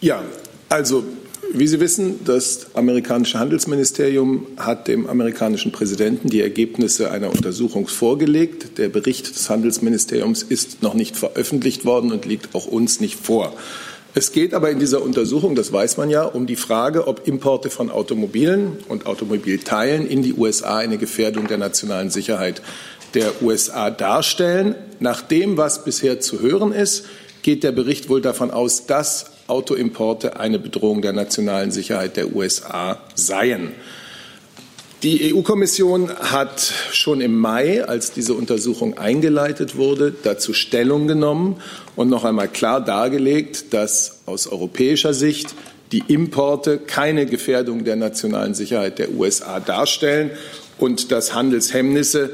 Speaker 1: Ja, also wie Sie wissen, das amerikanische Handelsministerium hat dem amerikanischen Präsidenten die Ergebnisse einer Untersuchung vorgelegt. Der Bericht des Handelsministeriums ist noch nicht veröffentlicht worden und liegt auch uns nicht vor. Es geht aber in dieser Untersuchung, das weiß man ja, um die Frage, ob Importe von Automobilen und Automobilteilen in die USA eine Gefährdung der nationalen Sicherheit der USA darstellen. Nach dem, was bisher zu hören ist, geht der Bericht wohl davon aus, dass Autoimporte eine Bedrohung der nationalen Sicherheit der USA seien. Die EU-Kommission hat schon im Mai, als diese Untersuchung eingeleitet wurde, dazu Stellung genommen und noch einmal klar dargelegt, dass aus europäischer Sicht die Importe keine Gefährdung der nationalen Sicherheit der USA darstellen und dass Handelshemmnisse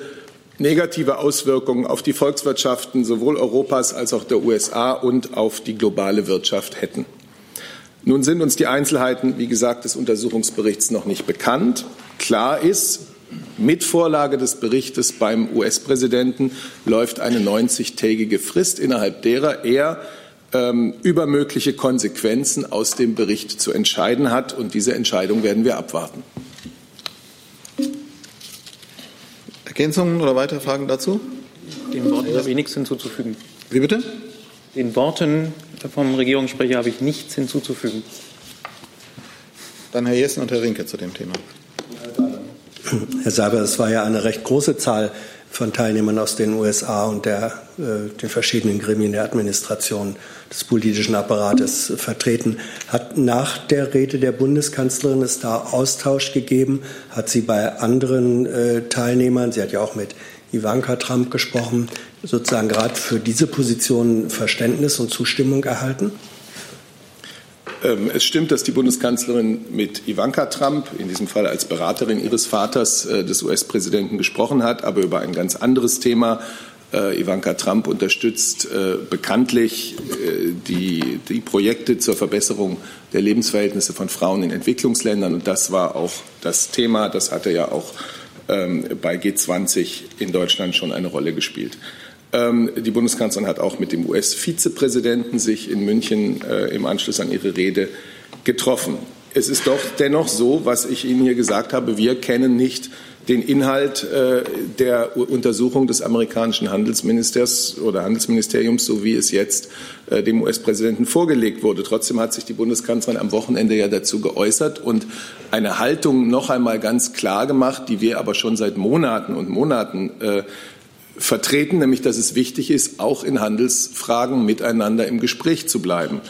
Speaker 1: negative Auswirkungen auf die Volkswirtschaften sowohl Europas als auch der USA und auf die globale Wirtschaft hätten. Nun sind uns die Einzelheiten, wie gesagt, des Untersuchungsberichts noch nicht bekannt. Klar ist, mit Vorlage des Berichtes beim US-Präsidenten läuft eine 90-tägige Frist, innerhalb derer er ähm, über mögliche Konsequenzen aus dem Bericht zu entscheiden hat. Und diese Entscheidung werden wir abwarten.
Speaker 2: Ergänzungen oder weitere Fragen dazu?
Speaker 23: Den Worten habe ich nichts hinzuzufügen.
Speaker 2: Wie bitte?
Speaker 23: Den Worten vom Regierungssprecher habe ich nichts hinzuzufügen.
Speaker 2: Dann Herr Jessen und Herr Rinke zu dem Thema.
Speaker 16: Herr Seiber, es war ja eine recht große Zahl von Teilnehmern aus den USA und der, äh, den verschiedenen Gremien der Administration des politischen Apparates vertreten. Hat nach der Rede der Bundeskanzlerin es da Austausch gegeben? Hat sie bei anderen äh, Teilnehmern, sie hat ja auch mit Ivanka Trump gesprochen, sozusagen gerade für diese Position Verständnis und Zustimmung erhalten?
Speaker 1: Ähm, es stimmt, dass die Bundeskanzlerin mit Ivanka Trump, in diesem Fall als Beraterin ihres Vaters, äh, des US-Präsidenten, gesprochen hat, aber über ein ganz anderes Thema. Äh, Ivanka Trump unterstützt äh, bekanntlich die, die Projekte zur Verbesserung der Lebensverhältnisse von Frauen in Entwicklungsländern. Und das war auch das Thema. Das hatte ja auch ähm, bei G20 in Deutschland schon eine Rolle gespielt. Ähm, die Bundeskanzlerin hat auch mit dem US-Vizepräsidenten sich in München äh, im Anschluss an ihre Rede getroffen. Es ist doch dennoch so, was ich Ihnen hier gesagt habe, wir kennen nicht den Inhalt äh, der Untersuchung des amerikanischen Handelsministers oder Handelsministeriums, so wie es jetzt äh, dem US-Präsidenten vorgelegt wurde. Trotzdem hat sich die Bundeskanzlerin am Wochenende ja dazu geäußert und eine Haltung noch einmal ganz klar gemacht, die wir aber schon seit Monaten und Monaten vertreten, nämlich dass es wichtig ist, auch in Handelsfragen miteinander im Gespräch zu bleiben.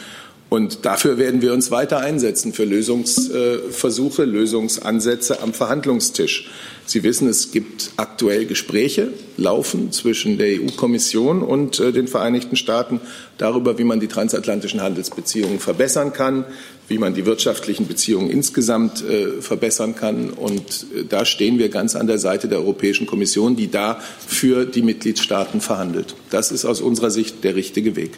Speaker 1: Und dafür werden wir uns weiter einsetzen für Lösungsversuche, Lösungsansätze am Verhandlungstisch. Sie wissen, es gibt aktuell Gespräche laufen zwischen der EU-Kommission und äh, den Vereinigten Staaten darüber, wie man die transatlantischen Handelsbeziehungen verbessern kann, wie man die wirtschaftlichen Beziehungen insgesamt äh, verbessern kann. Und äh, da stehen wir ganz an der Seite der Europäischen Kommission, die da für die Mitgliedstaaten verhandelt. Das ist aus unserer Sicht der richtige Weg.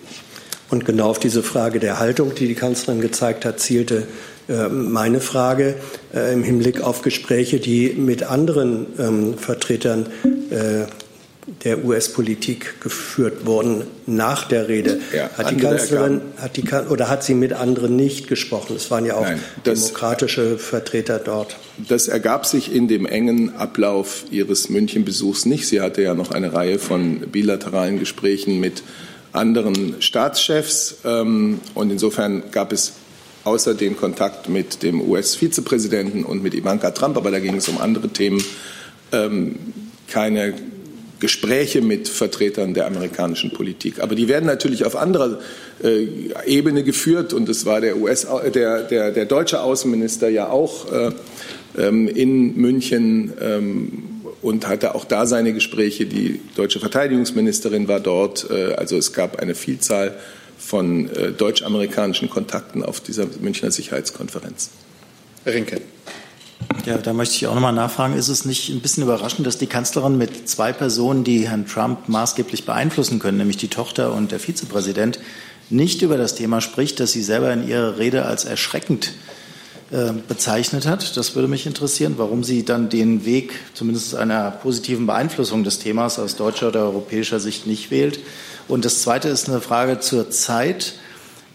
Speaker 16: Und genau auf diese Frage der Haltung, die die Kanzlerin gezeigt hat, zielte äh, meine Frage äh, im Hinblick auf Gespräche, die mit anderen ähm, Vertretern äh, der US-Politik geführt wurden nach der Rede. Ja, hat die Kanzlerin hat die, oder hat sie mit anderen nicht gesprochen? Es waren ja auch Nein, das, demokratische Vertreter dort.
Speaker 1: Das ergab sich in dem engen Ablauf ihres München-Besuchs nicht. Sie hatte ja noch eine Reihe von bilateralen Gesprächen mit anderen Staatschefs. Ähm, und insofern gab es außer dem Kontakt mit dem US-Vizepräsidenten und mit Ivanka Trump, aber da ging es um andere Themen, ähm, keine Gespräche mit Vertretern der amerikanischen Politik. Aber die werden natürlich auf anderer äh, Ebene geführt und es war der, US, der, der, der deutsche Außenminister ja auch äh, ähm, in München und hatte auch da seine Gespräche. Die deutsche Verteidigungsministerin war dort. Äh, also es gab eine Vielzahl von äh, deutsch-amerikanischen Kontakten auf dieser Münchner Sicherheitskonferenz.
Speaker 2: Herr Rinke.
Speaker 5: Ja, da möchte ich auch nochmal nachfragen. Ist es nicht ein bisschen überraschend, dass die Kanzlerin mit zwei Personen, die Herrn Trump maßgeblich beeinflussen können, nämlich die Tochter und der Vizepräsident, nicht über das Thema spricht, das sie selber in ihrer Rede als erschreckend äh, bezeichnet hat. Das würde mich interessieren, warum sie dann den Weg zumindest einer positiven Beeinflussung des Themas aus deutscher oder europäischer Sicht nicht wählt. Und das Zweite ist eine Frage zur Zeit.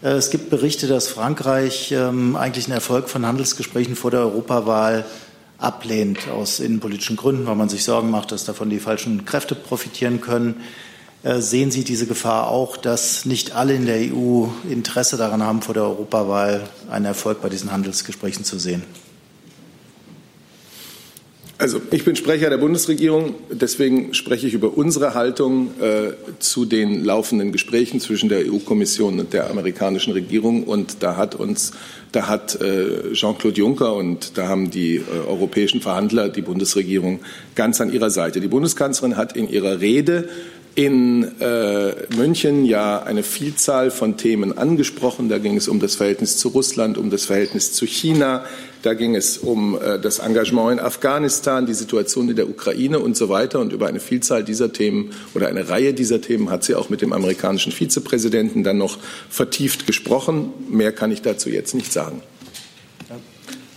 Speaker 5: Äh, es gibt Berichte, dass Frankreich ähm, eigentlich einen Erfolg von Handelsgesprächen vor der Europawahl ablehnt, aus innenpolitischen Gründen, weil man sich Sorgen macht, dass davon die falschen Kräfte profitieren können. Äh, sehen Sie diese Gefahr auch, dass nicht alle in der EU Interesse daran haben, vor der Europawahl einen Erfolg bei diesen Handelsgesprächen zu sehen?
Speaker 1: Also ich bin Sprecher der Bundesregierung, deswegen spreche ich über unsere Haltung äh, zu den laufenden Gesprächen zwischen der EU-Kommission und der amerikanischen Regierung. Und da hat uns, da hat äh, Jean-Claude Juncker und da haben die äh, europäischen Verhandler die Bundesregierung ganz an ihrer Seite. Die Bundeskanzlerin hat in ihrer Rede in äh, München ja eine Vielzahl von Themen angesprochen. Da ging es um das Verhältnis zu Russland, um das Verhältnis zu China, da ging es um äh, das Engagement in Afghanistan, die Situation in der Ukraine und so weiter. Und über eine Vielzahl dieser Themen oder eine Reihe dieser Themen hat sie auch mit dem amerikanischen Vizepräsidenten dann noch vertieft gesprochen. Mehr kann ich dazu jetzt nicht sagen.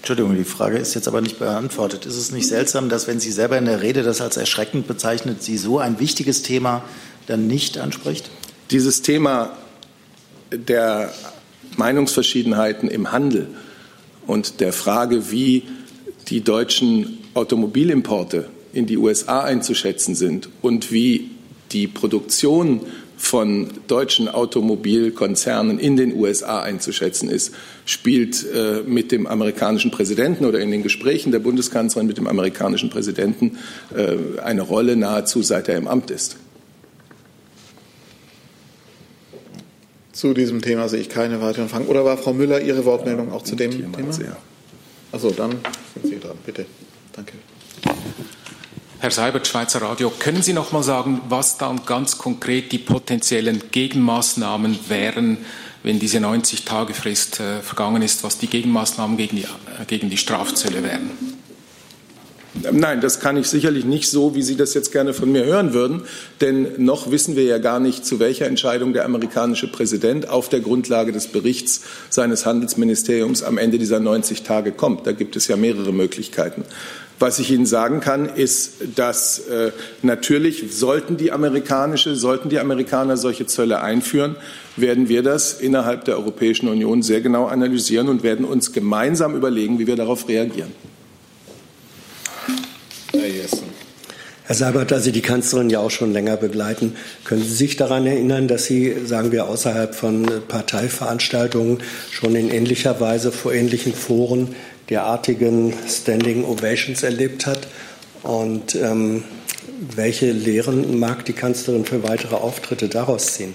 Speaker 5: Entschuldigung, die Frage ist jetzt aber nicht beantwortet. Ist es nicht seltsam, dass, wenn Sie selber in der Rede das als erschreckend bezeichnet, Sie so ein wichtiges Thema dann nicht anspricht?
Speaker 1: Dieses Thema der Meinungsverschiedenheiten im Handel und der Frage, wie die deutschen Automobilimporte in die USA einzuschätzen sind und wie die Produktion von deutschen Automobilkonzernen in den USA einzuschätzen ist, spielt äh, mit dem amerikanischen Präsidenten oder in den Gesprächen der Bundeskanzlerin mit dem amerikanischen Präsidenten äh, eine Rolle nahezu seit er im Amt ist.
Speaker 2: Zu diesem Thema sehe ich keine weiteren Fragen. Oder war Frau Müller Ihre Wortmeldung auch zu dem Thema? Thema? Also dann sind Sie dran, bitte. Danke.
Speaker 24: Herr Seibert, Schweizer Radio, können Sie noch mal sagen, was dann ganz konkret die potenziellen Gegenmaßnahmen wären, wenn diese 90-Tage-Frist äh, vergangen ist, was die Gegenmaßnahmen gegen die, äh, gegen die Strafzölle wären?
Speaker 1: Nein, das kann ich sicherlich nicht so, wie Sie das jetzt gerne von mir hören würden, denn noch wissen wir ja gar nicht, zu welcher Entscheidung der amerikanische Präsident auf der Grundlage des Berichts seines Handelsministeriums am Ende dieser 90 Tage kommt. Da gibt es ja mehrere Möglichkeiten. Was ich Ihnen sagen kann, ist, dass äh, natürlich sollten die amerikanische, sollten die Amerikaner solche Zölle einführen, werden wir das innerhalb der Europäischen Union sehr genau analysieren und werden uns gemeinsam überlegen, wie wir darauf reagieren.
Speaker 16: Herr Seibert, da Sie die Kanzlerin ja auch schon länger begleiten, können Sie sich daran erinnern, dass sie, sagen wir, außerhalb von Parteiveranstaltungen schon in ähnlicher Weise vor ähnlichen Foren derartigen Standing Ovations erlebt hat? Und ähm, welche Lehren mag die Kanzlerin für weitere Auftritte daraus ziehen?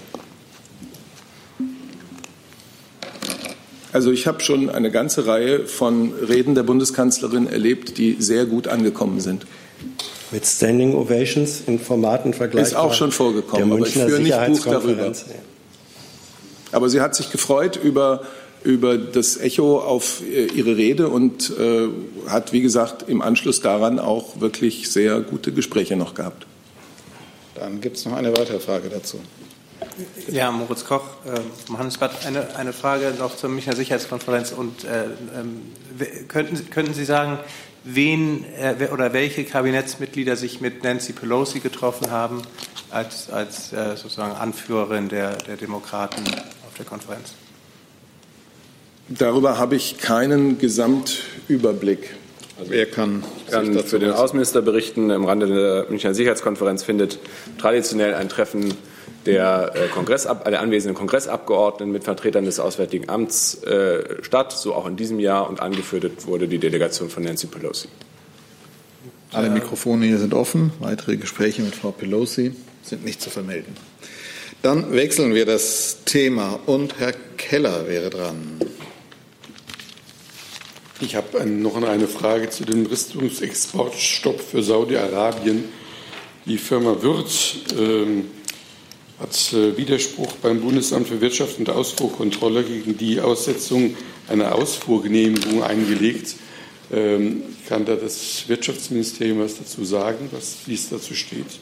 Speaker 1: Also ich habe schon eine ganze Reihe von Reden der Bundeskanzlerin erlebt, die sehr gut angekommen sind.
Speaker 16: Mit Standing Ovations in Formaten vergleichbar?
Speaker 1: Ist auch schon vorgekommen, aber ich führe nicht Buch darüber. Aber sie hat sich gefreut über über das Echo auf äh, ihre Rede und äh, hat, wie gesagt, im Anschluss daran auch wirklich sehr gute Gespräche noch gehabt.
Speaker 2: Dann gibt es noch eine weitere Frage dazu.
Speaker 23: Ja, Moritz Koch äh, vom Handelsblatt. Eine, eine Frage noch zur Münchner Sicherheitskonferenz. Und äh, äh, könnten, könnten Sie sagen, wen äh, oder welche Kabinettsmitglieder sich mit Nancy Pelosi getroffen haben als, als äh, sozusagen Anführerin der, der Demokraten auf der Konferenz?
Speaker 1: Darüber habe ich keinen Gesamtüberblick.
Speaker 8: Also Wer kann, kann für den Außenminister berichten. Im Rande der Münchner Sicherheitskonferenz findet traditionell ein Treffen der, äh, Kongressab der anwesenden Kongressabgeordneten mit Vertretern des Auswärtigen Amts äh, statt, so auch in diesem Jahr. Und angeführt wurde die Delegation von Nancy Pelosi.
Speaker 2: Alle Mikrofone hier sind offen. Weitere Gespräche mit Frau Pelosi sind nicht zu vermelden. Dann wechseln wir das Thema und Herr Keller wäre dran.
Speaker 22: Ich habe noch eine Frage zu dem Rüstungsexportstopp für Saudi-Arabien. Die Firma Würth ähm, hat äh, Widerspruch beim Bundesamt für Wirtschaft und Ausfuhrkontrolle gegen die Aussetzung einer Ausfuhrgenehmigung eingelegt. Ähm, kann da das Wirtschaftsministerium was dazu sagen, was, wie es dazu steht?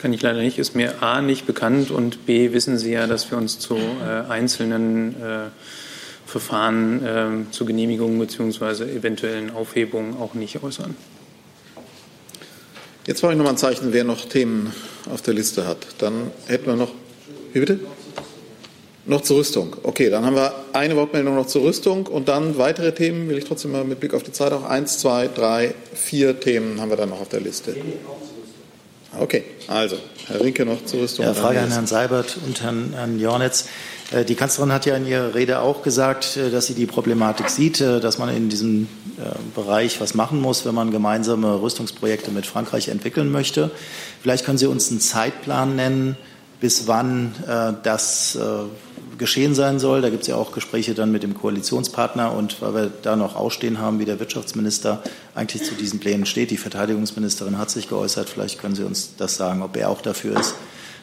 Speaker 17: Kann ich leider nicht. Ist mir A nicht bekannt und B wissen Sie ja, dass wir uns zu äh, einzelnen äh, Verfahren äh, zur Genehmigung bzw. eventuellen Aufhebungen auch nicht äußern.
Speaker 2: Jetzt brauche ich noch mal ein Zeichen, wer noch Themen auf der Liste hat. Dann hätten wir noch. Wie bitte? Noch zur Rüstung. Okay, dann haben wir eine Wortmeldung noch zur Rüstung und dann weitere Themen. Will ich trotzdem mal mit Blick auf die Zeit auch eins, zwei, drei, vier Themen haben wir dann noch auf der Liste. Okay, also Herr Rinke noch zur Rüstung.
Speaker 5: Ja, Frage an Herrn Seibert und Herrn, Herrn Jornitz. Äh, die Kanzlerin hat ja in ihrer Rede auch gesagt, äh, dass sie die Problematik sieht, äh, dass man in diesem Bereich was machen muss, wenn man gemeinsame Rüstungsprojekte mit Frankreich entwickeln möchte. Vielleicht können Sie uns einen Zeitplan nennen, bis wann das geschehen sein soll. Da gibt es ja auch Gespräche dann mit dem Koalitionspartner und weil wir da noch ausstehen haben, wie der Wirtschaftsminister eigentlich zu diesen Plänen steht. Die Verteidigungsministerin hat sich geäußert. Vielleicht können Sie uns das sagen, ob er auch dafür ist,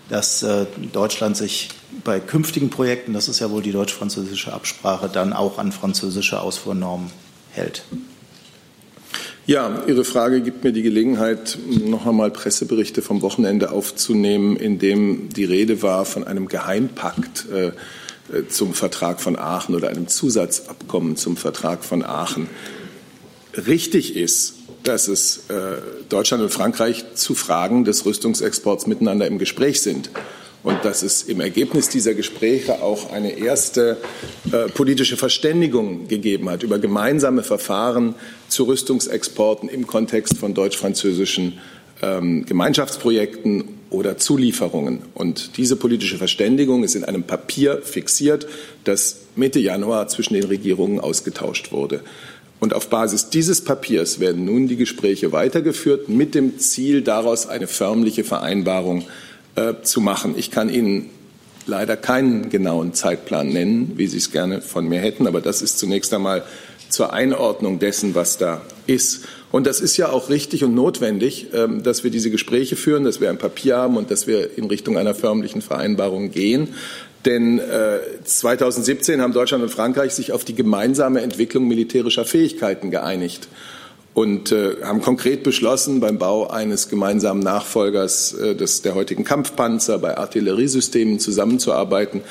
Speaker 5: dass äh, Deutschland sich bei künftigen Projekten, das ist ja wohl die deutsch-französische Absprache, dann auch an französische Ausfuhrnormen hält.
Speaker 1: Ja, Ihre Frage gibt mir die Gelegenheit, noch einmal Presseberichte vom Wochenende aufzunehmen, in dem die Rede war von einem Geheimpakt äh, zum Vertrag von Aachen oder einem Zusatzabkommen zum Vertrag von Aachen. Richtig ist, dass es äh, Deutschland und Frankreich zu Fragen des Rüstungsexports miteinander im Gespräch sind und dass es im Ergebnis dieser Gespräche auch eine erste äh, politische Verständigung gegeben hat über gemeinsame Verfahren zu Rüstungsexporten im Kontext von deutsch-französischen ähm, Gemeinschaftsprojekten oder Zulieferungen. Und diese politische Verständigung ist in einem Papier fixiert, das Mitte Januar zwischen den Regierungen ausgetauscht wurde. Und auf Basis dieses Papiers werden nun die Gespräche weitergeführt mit dem Ziel, daraus eine förmliche Vereinbarung äh, zu machen. Ich kann Ihnen leider keinen genauen Zeitplan nennen, wie Sie es gerne von mir hätten, aber das ist zunächst einmal zur Einordnung dessen, was da ist. Und das ist ja auch richtig und notwendig, ähm, dass wir diese Gespräche führen, dass wir ein Papier haben und dass wir in Richtung einer förmlichen Vereinbarung gehen. Denn äh, 2017 haben Deutschland und Frankreich sich auf die gemeinsame Entwicklung militärischer Fähigkeiten geeinigt und äh, haben konkret beschlossen, beim Bau eines gemeinsamen Nachfolgers äh, des, der heutigen Kampfpanzer bei Artilleriesystemen zusammenzuarbeiten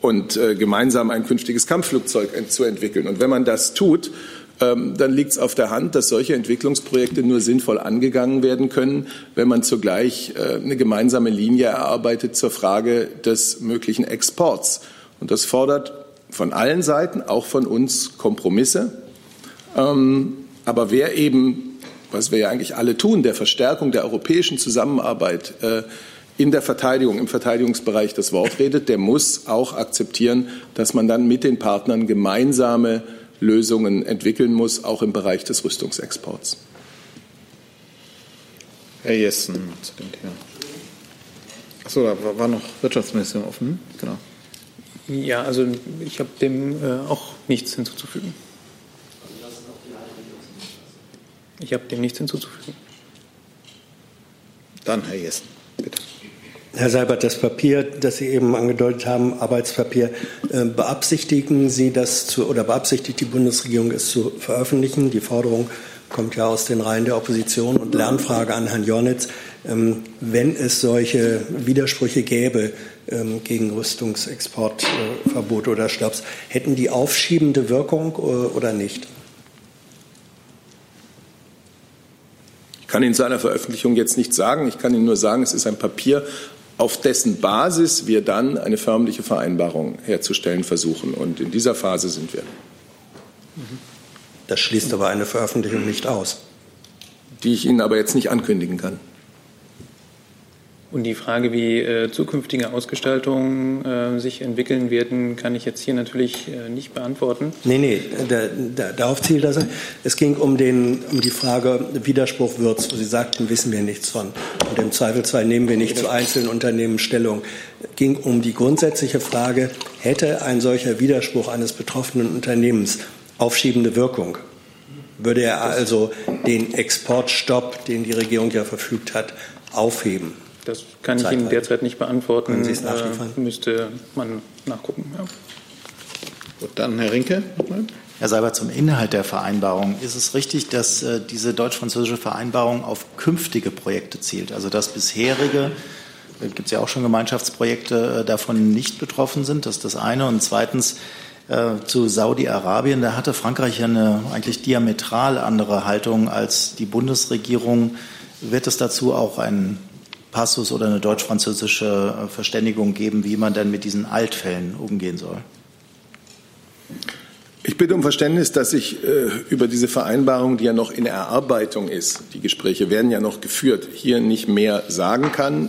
Speaker 1: und äh, gemeinsam ein künftiges Kampfflugzeug zu entwickeln. Und wenn man das tut, dann liegt es auf der Hand, dass solche Entwicklungsprojekte nur sinnvoll angegangen werden können, wenn man zugleich äh, eine gemeinsame Linie erarbeitet zur Frage des möglichen Exports. Und das fordert von allen Seiten, auch von uns, Kompromisse. Ähm, aber wer eben, was wir ja eigentlich alle tun, der Verstärkung der europäischen Zusammenarbeit äh, in der Verteidigung, im Verteidigungsbereich das Wort redet, der muss auch akzeptieren, dass man dann mit den Partnern gemeinsame Lösungen entwickeln muss, auch im Bereich des Rüstungsexports.
Speaker 2: Herr Jessen zu dem Thema. Achso, da war noch Wirtschaftsministerium offen. Genau.
Speaker 17: Ja, also ich habe dem äh, auch nichts hinzuzufügen. Ich habe dem nichts hinzuzufügen.
Speaker 2: Dann Herr Jessen, bitte.
Speaker 16: Herr Seibert, das Papier, das Sie eben angedeutet haben, Arbeitspapier, äh, beabsichtigen Sie das zu, oder beabsichtigt die Bundesregierung es zu veröffentlichen? Die Forderung kommt ja aus den Reihen der Opposition und Lernfrage an Herrn Jornitz. Ähm, wenn es solche Widersprüche gäbe ähm, gegen Rüstungsexportverbot oder Stopps, hätten die aufschiebende Wirkung äh, oder nicht?
Speaker 1: Ich kann Ihnen zu einer Veröffentlichung jetzt nichts sagen. Ich kann Ihnen nur sagen, es ist ein Papier, auf dessen Basis wir dann eine förmliche Vereinbarung herzustellen versuchen. Und in dieser Phase sind wir.
Speaker 16: Das schließt aber eine Veröffentlichung nicht aus.
Speaker 1: Die ich Ihnen aber jetzt nicht ankündigen kann.
Speaker 17: Und die Frage, wie äh, zukünftige Ausgestaltungen äh, sich entwickeln werden, kann ich jetzt hier natürlich äh, nicht beantworten.
Speaker 16: Nee, nee, da, da, darauf zielt das. Es ging um, den, um die Frage Widerspruch Würz, wo Sie sagten, wissen wir nichts von. Und im Zweifelsfall nehmen wir nicht zu einzelnen Unternehmen Stellung. Es ging um die grundsätzliche Frage, hätte ein solcher Widerspruch eines betroffenen Unternehmens aufschiebende Wirkung. Würde er also den Exportstopp, den die Regierung ja verfügt hat, aufheben?
Speaker 17: Das kann ich Ihnen derzeit nicht beantworten.
Speaker 16: Können Sie es nachliefern?
Speaker 17: Äh, müsste man nachgucken. Ja.
Speaker 2: Gut, dann Herr Rinke.
Speaker 5: Herr Seibert, zum Inhalt der Vereinbarung. Ist es richtig, dass äh, diese deutsch-französische Vereinbarung auf künftige Projekte zielt? Also dass bisherige, äh, gibt es ja auch schon Gemeinschaftsprojekte, äh, davon nicht betroffen sind? Das ist das eine. Und zweitens äh, zu Saudi-Arabien. Da hatte Frankreich ja eine eigentlich diametral andere Haltung als die Bundesregierung. Wird es dazu auch einen Passus oder eine deutsch-französische äh, Verständigung geben, wie man denn mit diesen Altfällen umgehen soll?
Speaker 1: Ich bitte um Verständnis, dass ich äh, über diese Vereinbarung, die ja noch in Erarbeitung ist, die Gespräche werden ja noch geführt, hier nicht mehr sagen kann.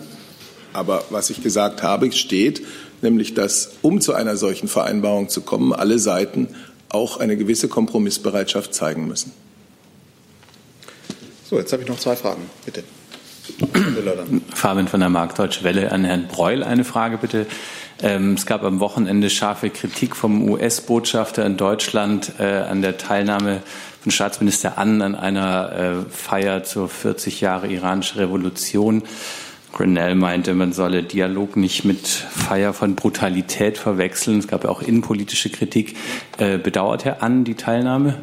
Speaker 1: Aber was ich gesagt habe, steht, nämlich dass, um zu einer solchen Vereinbarung zu kommen, alle Seiten auch eine gewisse Kompromissbereitschaft zeigen müssen.
Speaker 2: So, jetzt habe ich noch zwei Fragen. Bitte.
Speaker 25: Fabian von der Marktdeutsche Welle an Herrn Breul eine Frage bitte. Ähm, es gab am Wochenende scharfe Kritik vom US-Botschafter in Deutschland äh, an der Teilnahme von Staatsminister An an einer äh, Feier zur 40 Jahre iranische Revolution. Grinnell meinte, man solle Dialog nicht mit Feier von Brutalität verwechseln. Es gab ja auch innenpolitische Kritik. Äh, bedauert Herr An die Teilnahme?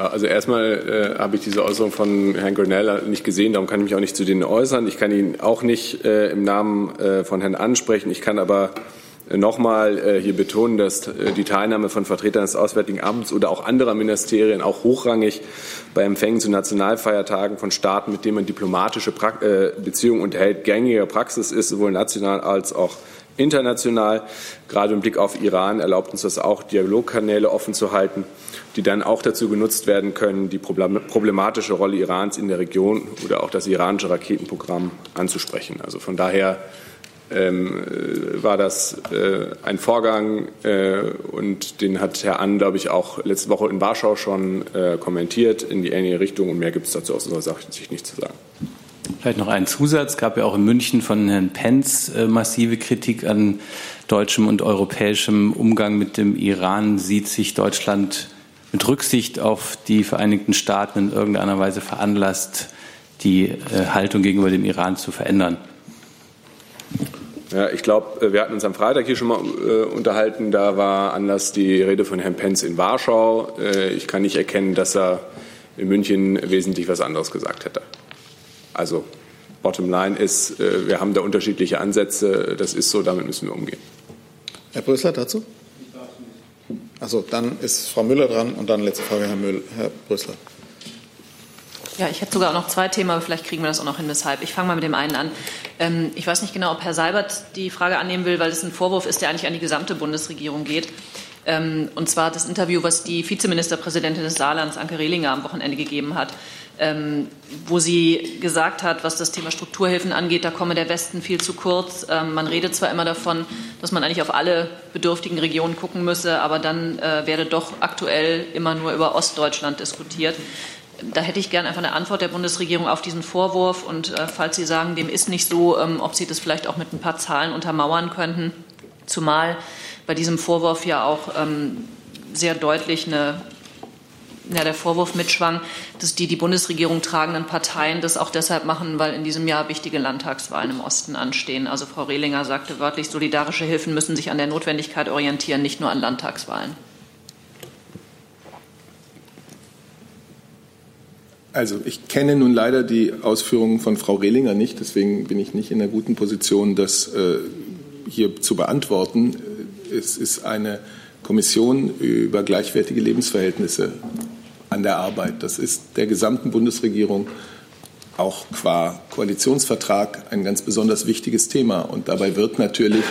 Speaker 8: Also erstmal äh, habe ich diese Äußerung von Herrn Grinnell nicht gesehen, darum kann ich mich auch nicht zu denen äußern. Ich kann ihn auch nicht äh, im Namen äh, von Herrn ansprechen. Ich kann aber äh, nochmal äh, hier betonen, dass äh, die Teilnahme von Vertretern des Auswärtigen Amts oder auch anderer Ministerien auch hochrangig bei Empfängen zu Nationalfeiertagen von Staaten, mit denen man diplomatische pra Beziehungen unterhält, gängiger Praxis ist, sowohl national als auch international. Gerade im Blick auf Iran erlaubt uns das auch, Dialogkanäle offen zu halten die dann auch dazu genutzt werden können, die problematische Rolle Irans in der Region oder auch das iranische Raketenprogramm anzusprechen. Also von daher ähm, äh, war das äh, ein Vorgang äh, und den hat Herr An, glaube ich, auch letzte Woche in Warschau schon äh, kommentiert in die ähnliche Richtung und mehr gibt es dazu aus unserer Sicht nicht zu sagen.
Speaker 25: Vielleicht noch ein Zusatz. Es gab ja auch in München von Herrn Pence äh, massive Kritik an deutschem und europäischem Umgang mit dem Iran. Sieht sich Deutschland mit Rücksicht auf die Vereinigten Staaten in irgendeiner Weise veranlasst, die äh, Haltung gegenüber dem Iran zu verändern?
Speaker 8: Ja, ich glaube, äh, wir hatten uns am Freitag hier schon mal äh, unterhalten. Da war Anlass die Rede von Herrn Pence in Warschau. Äh, ich kann nicht erkennen, dass er in München wesentlich was anderes gesagt hätte. Also, bottom line ist, äh, wir haben da unterschiedliche Ansätze. Das ist so, damit müssen wir umgehen.
Speaker 2: Herr Brüssler dazu? Also dann ist Frau Müller dran und dann letzte Frage Herr, Müll, Herr Brüssler.
Speaker 11: Ja, ich hätte sogar noch zwei Themen, aber vielleicht kriegen wir das auch noch hin. Deshalb, ich fange mal mit dem einen an. Ähm, ich weiß nicht genau, ob Herr Seibert die Frage annehmen will, weil es ein Vorwurf ist, der eigentlich an die gesamte Bundesregierung geht. Ähm, und zwar das Interview, was die Vizeministerpräsidentin des Saarlands, Anke Rehlinger, am Wochenende gegeben hat ähm, wo sie gesagt hat, was das Thema Strukturhilfen angeht, da komme der Westen viel zu kurz. Ähm, man redet zwar immer davon, dass man eigentlich auf alle bedürftigen Regionen gucken müsse, aber dann äh, werde doch aktuell immer nur über Ostdeutschland diskutiert. Da hätte ich gerne einfach eine Antwort der Bundesregierung auf diesen Vorwurf. Und äh, falls Sie sagen, dem ist nicht so, ähm, ob Sie das vielleicht auch mit ein paar Zahlen untermauern könnten. Zumal bei diesem Vorwurf ja auch ähm, sehr deutlich eine ja, der Vorwurf mitschwang, dass die die Bundesregierung tragenden Parteien das auch deshalb machen, weil in diesem Jahr wichtige Landtagswahlen im Osten anstehen. Also Frau Rehlinger sagte wörtlich, solidarische Hilfen müssen sich an der Notwendigkeit orientieren, nicht nur an Landtagswahlen.
Speaker 1: Also ich kenne nun leider die Ausführungen von Frau Rehlinger nicht, deswegen bin ich nicht in der guten Position, das äh, hier zu beantworten. Es ist eine Kommission über gleichwertige Lebensverhältnisse an der Arbeit. Das ist der gesamten Bundesregierung auch qua Koalitionsvertrag ein ganz besonders wichtiges Thema. Und dabei wird natürlich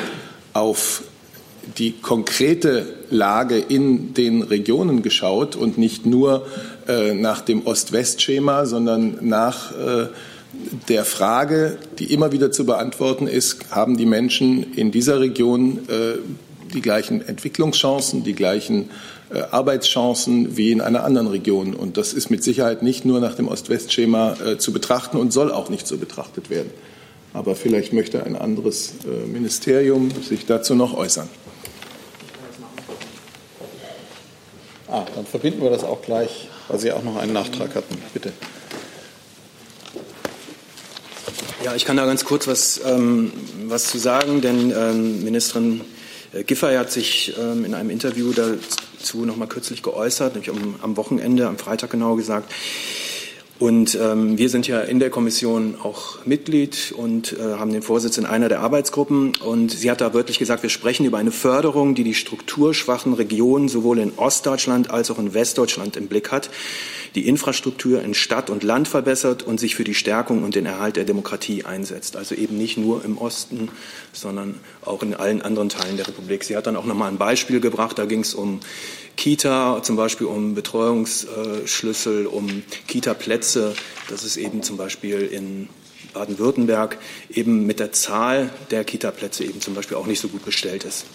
Speaker 1: auf die konkrete Lage in den Regionen geschaut und nicht nur äh, nach dem Ost-West-Schema, sondern nach äh, der Frage, die immer wieder zu beantworten ist, haben die Menschen in dieser Region äh, die gleichen Entwicklungschancen, die gleichen Arbeitschancen wie in einer anderen Region. Und das ist mit Sicherheit nicht nur nach dem Ost-West-Schema äh, zu betrachten und soll auch nicht so betrachtet werden. Aber vielleicht möchte ein anderes äh, Ministerium sich dazu noch äußern.
Speaker 2: Dann verbinden wir das auch gleich, weil Sie auch noch einen Nachtrag hatten. Bitte.
Speaker 21: Ja, ich kann da ganz kurz was, ähm, was zu sagen, denn ähm, Ministerin äh, Giffey hat sich ähm, in einem Interview dazu noch mal kürzlich geäußert, nämlich am, am Wochenende, am Freitag genau gesagt. Und ähm, wir sind ja in der Kommission auch Mitglied und äh, haben den Vorsitz in einer der Arbeitsgruppen. Und sie hat da wörtlich gesagt, wir sprechen über eine Förderung, die die strukturschwachen Regionen sowohl in Ostdeutschland als auch in Westdeutschland im Blick hat, die Infrastruktur in Stadt und Land verbessert und sich für die Stärkung und den Erhalt der Demokratie einsetzt. Also eben nicht nur im Osten, sondern auch in allen anderen Teilen der Republik. Sie hat dann auch noch mal ein Beispiel gebracht. Da ging es um Kita, zum Beispiel um Betreuungsschlüssel, um Kita-Plätze. Das ist eben zum Beispiel in Baden-Württemberg eben mit der Zahl der Kita-Plätze eben zum Beispiel auch nicht so gut bestellt ist.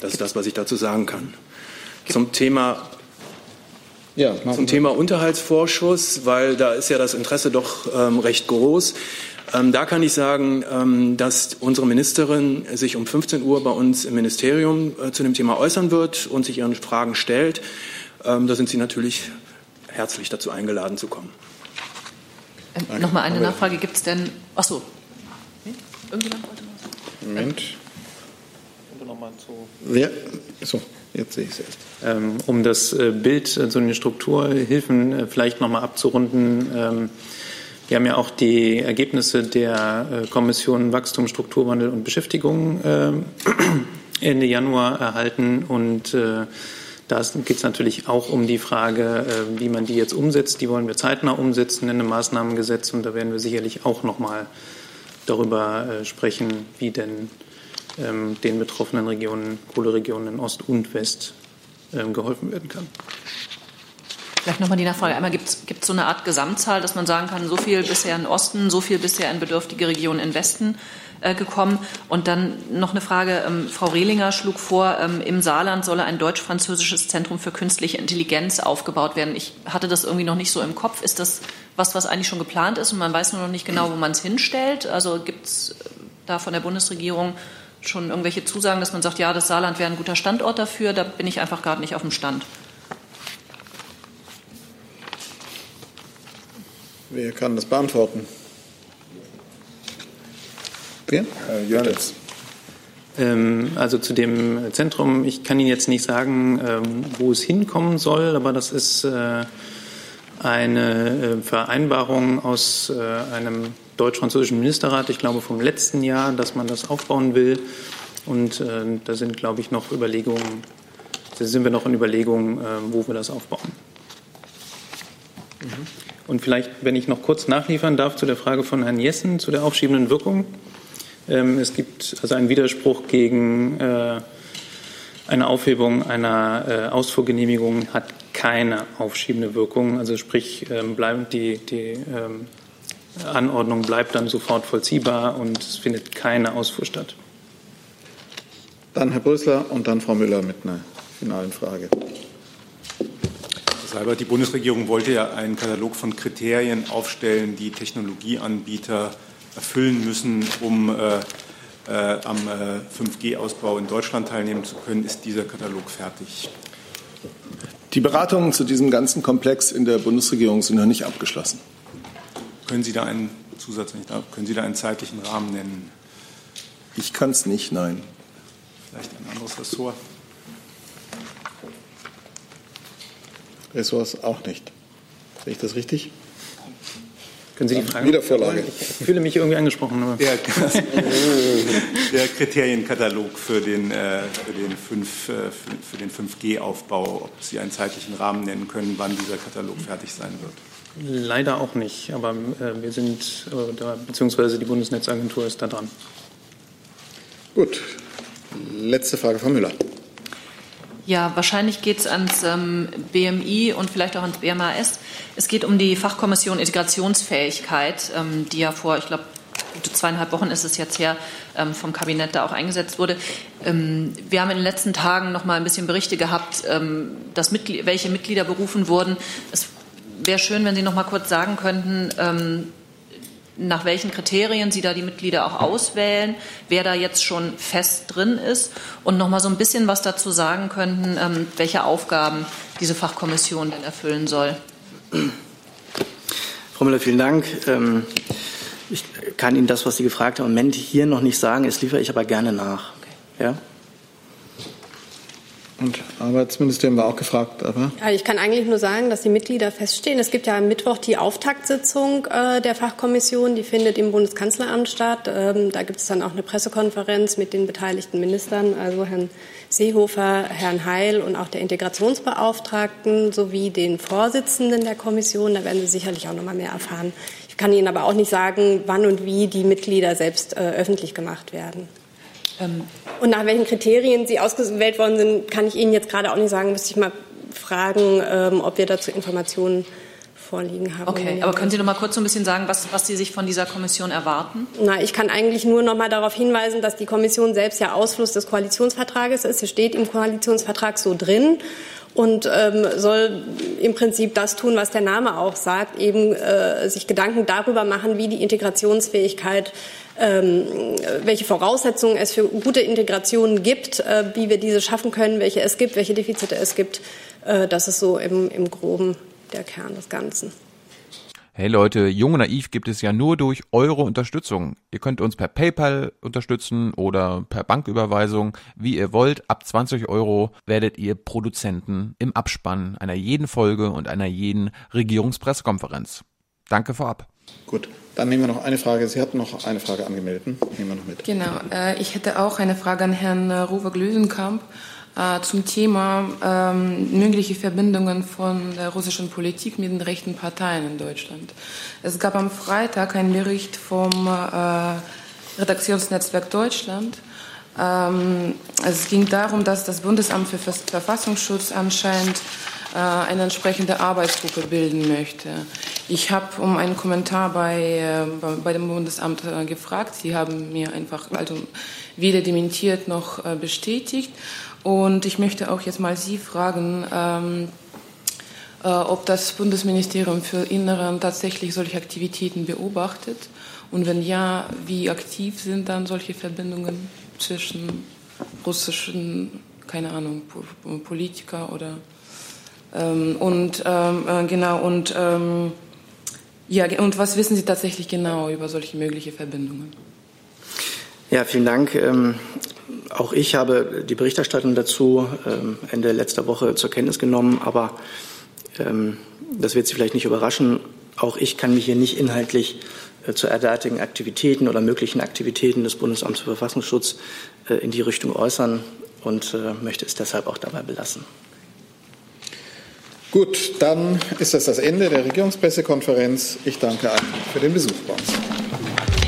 Speaker 21: Das ist das, was ich dazu sagen kann. Zum Thema ja, zum Thema Unterhaltsvorschuss, weil da ist ja das Interesse doch ähm, recht groß. Ähm, da kann ich sagen, ähm, dass unsere Ministerin sich um 15 Uhr bei uns im Ministerium äh, zu dem Thema äußern wird und sich ihren Fragen stellt. Ähm, da sind Sie natürlich herzlich dazu eingeladen zu kommen.
Speaker 11: Ähm, Nochmal eine Nachfrage. Gibt es denn. Achso. Nee?
Speaker 2: Irgendjemand wollte Moment. Nochmal zu. Wer? So, jetzt sehe ich es erst.
Speaker 17: Ähm, um das äh, Bild äh, zu den Strukturhilfen äh, vielleicht nochmal abzurunden. Ähm, wir haben ja auch die Ergebnisse der Kommission Wachstum, Strukturwandel und Beschäftigung äh, Ende Januar erhalten und äh, da geht es natürlich auch um die Frage, wie man die jetzt umsetzt. Die wollen wir zeitnah umsetzen in einem Maßnahmengesetz und da werden wir sicherlich auch noch mal darüber sprechen, wie denn ähm, den betroffenen Regionen, Kohleregionen in Ost und West ähm, geholfen werden kann.
Speaker 11: Vielleicht nochmal die Nachfrage. Einmal gibt es so eine Art Gesamtzahl, dass man sagen kann, so viel bisher in Osten, so viel bisher in bedürftige Regionen in Westen äh, gekommen. Und dann noch eine Frage. Ähm, Frau Rehlinger schlug vor, ähm, im Saarland solle ein deutsch-französisches Zentrum für künstliche Intelligenz aufgebaut werden. Ich hatte das irgendwie noch nicht so im Kopf. Ist das was, was eigentlich schon geplant ist und man weiß nur noch nicht genau, wo man es hinstellt? Also gibt es äh, da von der Bundesregierung schon irgendwelche Zusagen, dass man sagt, ja, das Saarland wäre ein guter Standort dafür? Da bin ich einfach gerade nicht auf dem Stand.
Speaker 2: Wer kann das beantworten?
Speaker 21: Wer? Johannes.
Speaker 17: Ähm, also zu dem Zentrum, ich kann Ihnen jetzt nicht sagen, ähm, wo es hinkommen soll, aber das ist äh, eine äh, Vereinbarung aus äh, einem deutsch-französischen Ministerrat, ich glaube vom letzten Jahr, dass man das aufbauen will. Und da sind, glaube ich, noch Überlegungen, da sind wir noch in Überlegungen, wo wir das aufbauen. Mhm. Und vielleicht, wenn ich noch kurz nachliefern darf zu der Frage von Herrn Jessen zu der aufschiebenden Wirkung. Ähm, es gibt also einen Widerspruch gegen äh, eine Aufhebung einer äh, Ausfuhrgenehmigung hat keine aufschiebende Wirkung. Also sprich, ähm, bleibt die, die ähm, Anordnung bleibt dann sofort vollziehbar und es findet keine Ausfuhr statt.
Speaker 2: Dann Herr Brösler und dann Frau Müller mit einer finalen Frage.
Speaker 13: Seibert, die Bundesregierung wollte ja einen Katalog von Kriterien aufstellen, die Technologieanbieter erfüllen müssen, um äh, äh, am äh, 5G-Ausbau in Deutschland teilnehmen zu können. Ist dieser Katalog fertig?
Speaker 1: Die Beratungen zu diesem ganzen Komplex in der Bundesregierung sind noch nicht abgeschlossen.
Speaker 13: Können Sie da einen Zusatz, können Sie da einen zeitlichen Rahmen nennen?
Speaker 1: Ich kann es nicht, nein.
Speaker 13: Vielleicht ein anderes Ressort?
Speaker 2: Ressorts auch nicht. Sehe ich das richtig?
Speaker 17: Können Sie die Frage
Speaker 2: Wiedervorlage.
Speaker 17: Ich fühle mich irgendwie angesprochen.
Speaker 13: Der, der, Kriterienkatalog für den, äh, für den, 5, äh, für den 5G-Aufbau, ob Sie einen zeitlichen Rahmen nennen können, wann dieser Katalog fertig sein wird.
Speaker 17: Leider auch nicht, aber äh, wir sind, da, beziehungsweise die Bundesnetzagentur ist da dran.
Speaker 2: Gut. Letzte Frage, Frau Müller.
Speaker 11: Ja, wahrscheinlich geht es ans ähm, BMI und vielleicht auch ans BMAS. Es geht um die Fachkommission Integrationsfähigkeit, ähm, die ja vor, ich glaube, zweieinhalb Wochen ist es jetzt her, ähm, vom Kabinett da auch eingesetzt wurde. Ähm, wir haben in den letzten Tagen noch mal ein bisschen Berichte gehabt, ähm, dass Mitglied, welche Mitglieder berufen wurden. Es wäre schön, wenn Sie noch mal kurz sagen könnten, nach welchen Kriterien Sie da die Mitglieder auch auswählen, wer da jetzt schon fest drin ist und noch mal so ein bisschen was dazu sagen könnten, ähm, welche Aufgaben diese Fachkommission denn erfüllen soll.
Speaker 7: Frau Müller, vielen Dank. Ähm, ich kann Ihnen das, was Sie gefragt haben, im Moment hier noch nicht sagen. Das liefere ich aber gerne nach. Ja?
Speaker 2: Und Arbeitsministerium war auch gefragt, aber.
Speaker 26: Ich kann eigentlich nur sagen, dass die Mitglieder feststehen. Es gibt ja am Mittwoch die Auftaktsitzung äh, der Fachkommission, die findet im Bundeskanzleramt statt. Ähm, da gibt es dann auch eine Pressekonferenz mit den beteiligten Ministern, also Herrn Seehofer, Herrn Heil und auch der Integrationsbeauftragten sowie den Vorsitzenden der Kommission. Da werden Sie sicherlich auch noch mal mehr erfahren. Ich kann Ihnen aber auch nicht sagen, wann und wie die Mitglieder selbst äh, öffentlich gemacht werden. Ähm, und nach welchen Kriterien sie ausgewählt worden sind, kann ich Ihnen jetzt gerade auch nicht sagen. Müsste ich mal fragen, ähm, ob wir dazu Informationen vorliegen haben.
Speaker 11: Okay, aber können Sie noch mal kurz so ein bisschen sagen, was, was Sie sich von dieser Kommission erwarten?
Speaker 26: Na, ich kann eigentlich nur noch mal darauf hinweisen, dass die Kommission selbst ja Ausfluss des Koalitionsvertrages ist. Es steht im Koalitionsvertrag so drin und ähm, soll im Prinzip das tun, was der Name auch sagt, eben äh, sich Gedanken darüber machen, wie die Integrationsfähigkeit welche Voraussetzungen es für gute Integration gibt, äh, wie wir diese schaffen können, welche es gibt, welche Defizite es gibt. Äh, das ist so im, im Groben der Kern des Ganzen.
Speaker 27: Hey Leute, Jung und Naiv gibt es ja nur durch eure Unterstützung. Ihr könnt uns per PayPal unterstützen oder per Banküberweisung, wie ihr wollt. Ab 20 Euro werdet ihr Produzenten im Abspann einer jeden Folge und einer jeden Regierungspressekonferenz. Danke vorab.
Speaker 2: Gut, dann nehmen wir noch eine Frage. Sie hatten noch eine Frage angemeldet. Nehmen wir noch mit.
Speaker 28: Genau, äh, ich hätte auch eine Frage an Herrn äh, Ruwe-Glösenkamp äh, zum Thema ähm, mögliche Verbindungen von der russischen Politik mit den rechten Parteien in Deutschland. Es gab am Freitag einen Bericht vom Redaktionsnetzwerk Deutschland. Ähm, es ging darum, dass das Bundesamt für Verfassungsschutz anscheinend eine entsprechende Arbeitsgruppe bilden möchte. Ich habe um einen Kommentar bei, äh, bei dem Bundesamt äh, gefragt. Sie haben mir einfach also weder dementiert noch bestätigt. Und ich möchte auch jetzt mal Sie fragen, ähm, äh, ob das Bundesministerium für Inneren tatsächlich solche Aktivitäten beobachtet und wenn ja, wie aktiv sind dann solche Verbindungen zwischen russischen, keine Ahnung, Politiker oder ähm, und ähm, äh, genau und ähm, ja und was wissen Sie tatsächlich genau über solche mögliche Verbindungen?
Speaker 7: Ja, vielen Dank. Ähm, auch ich habe die Berichterstattung dazu ähm, Ende letzter Woche zur Kenntnis genommen, aber ähm, das wird Sie vielleicht nicht überraschen. Auch ich kann mich hier nicht inhaltlich äh, zu derartigen Aktivitäten oder möglichen Aktivitäten des Bundesamts für Verfassungsschutz äh, in die Richtung äußern und möchte es deshalb auch dabei belassen.
Speaker 2: Gut, dann ist das das Ende der Regierungspressekonferenz. Ich danke allen für den Besuch bei uns.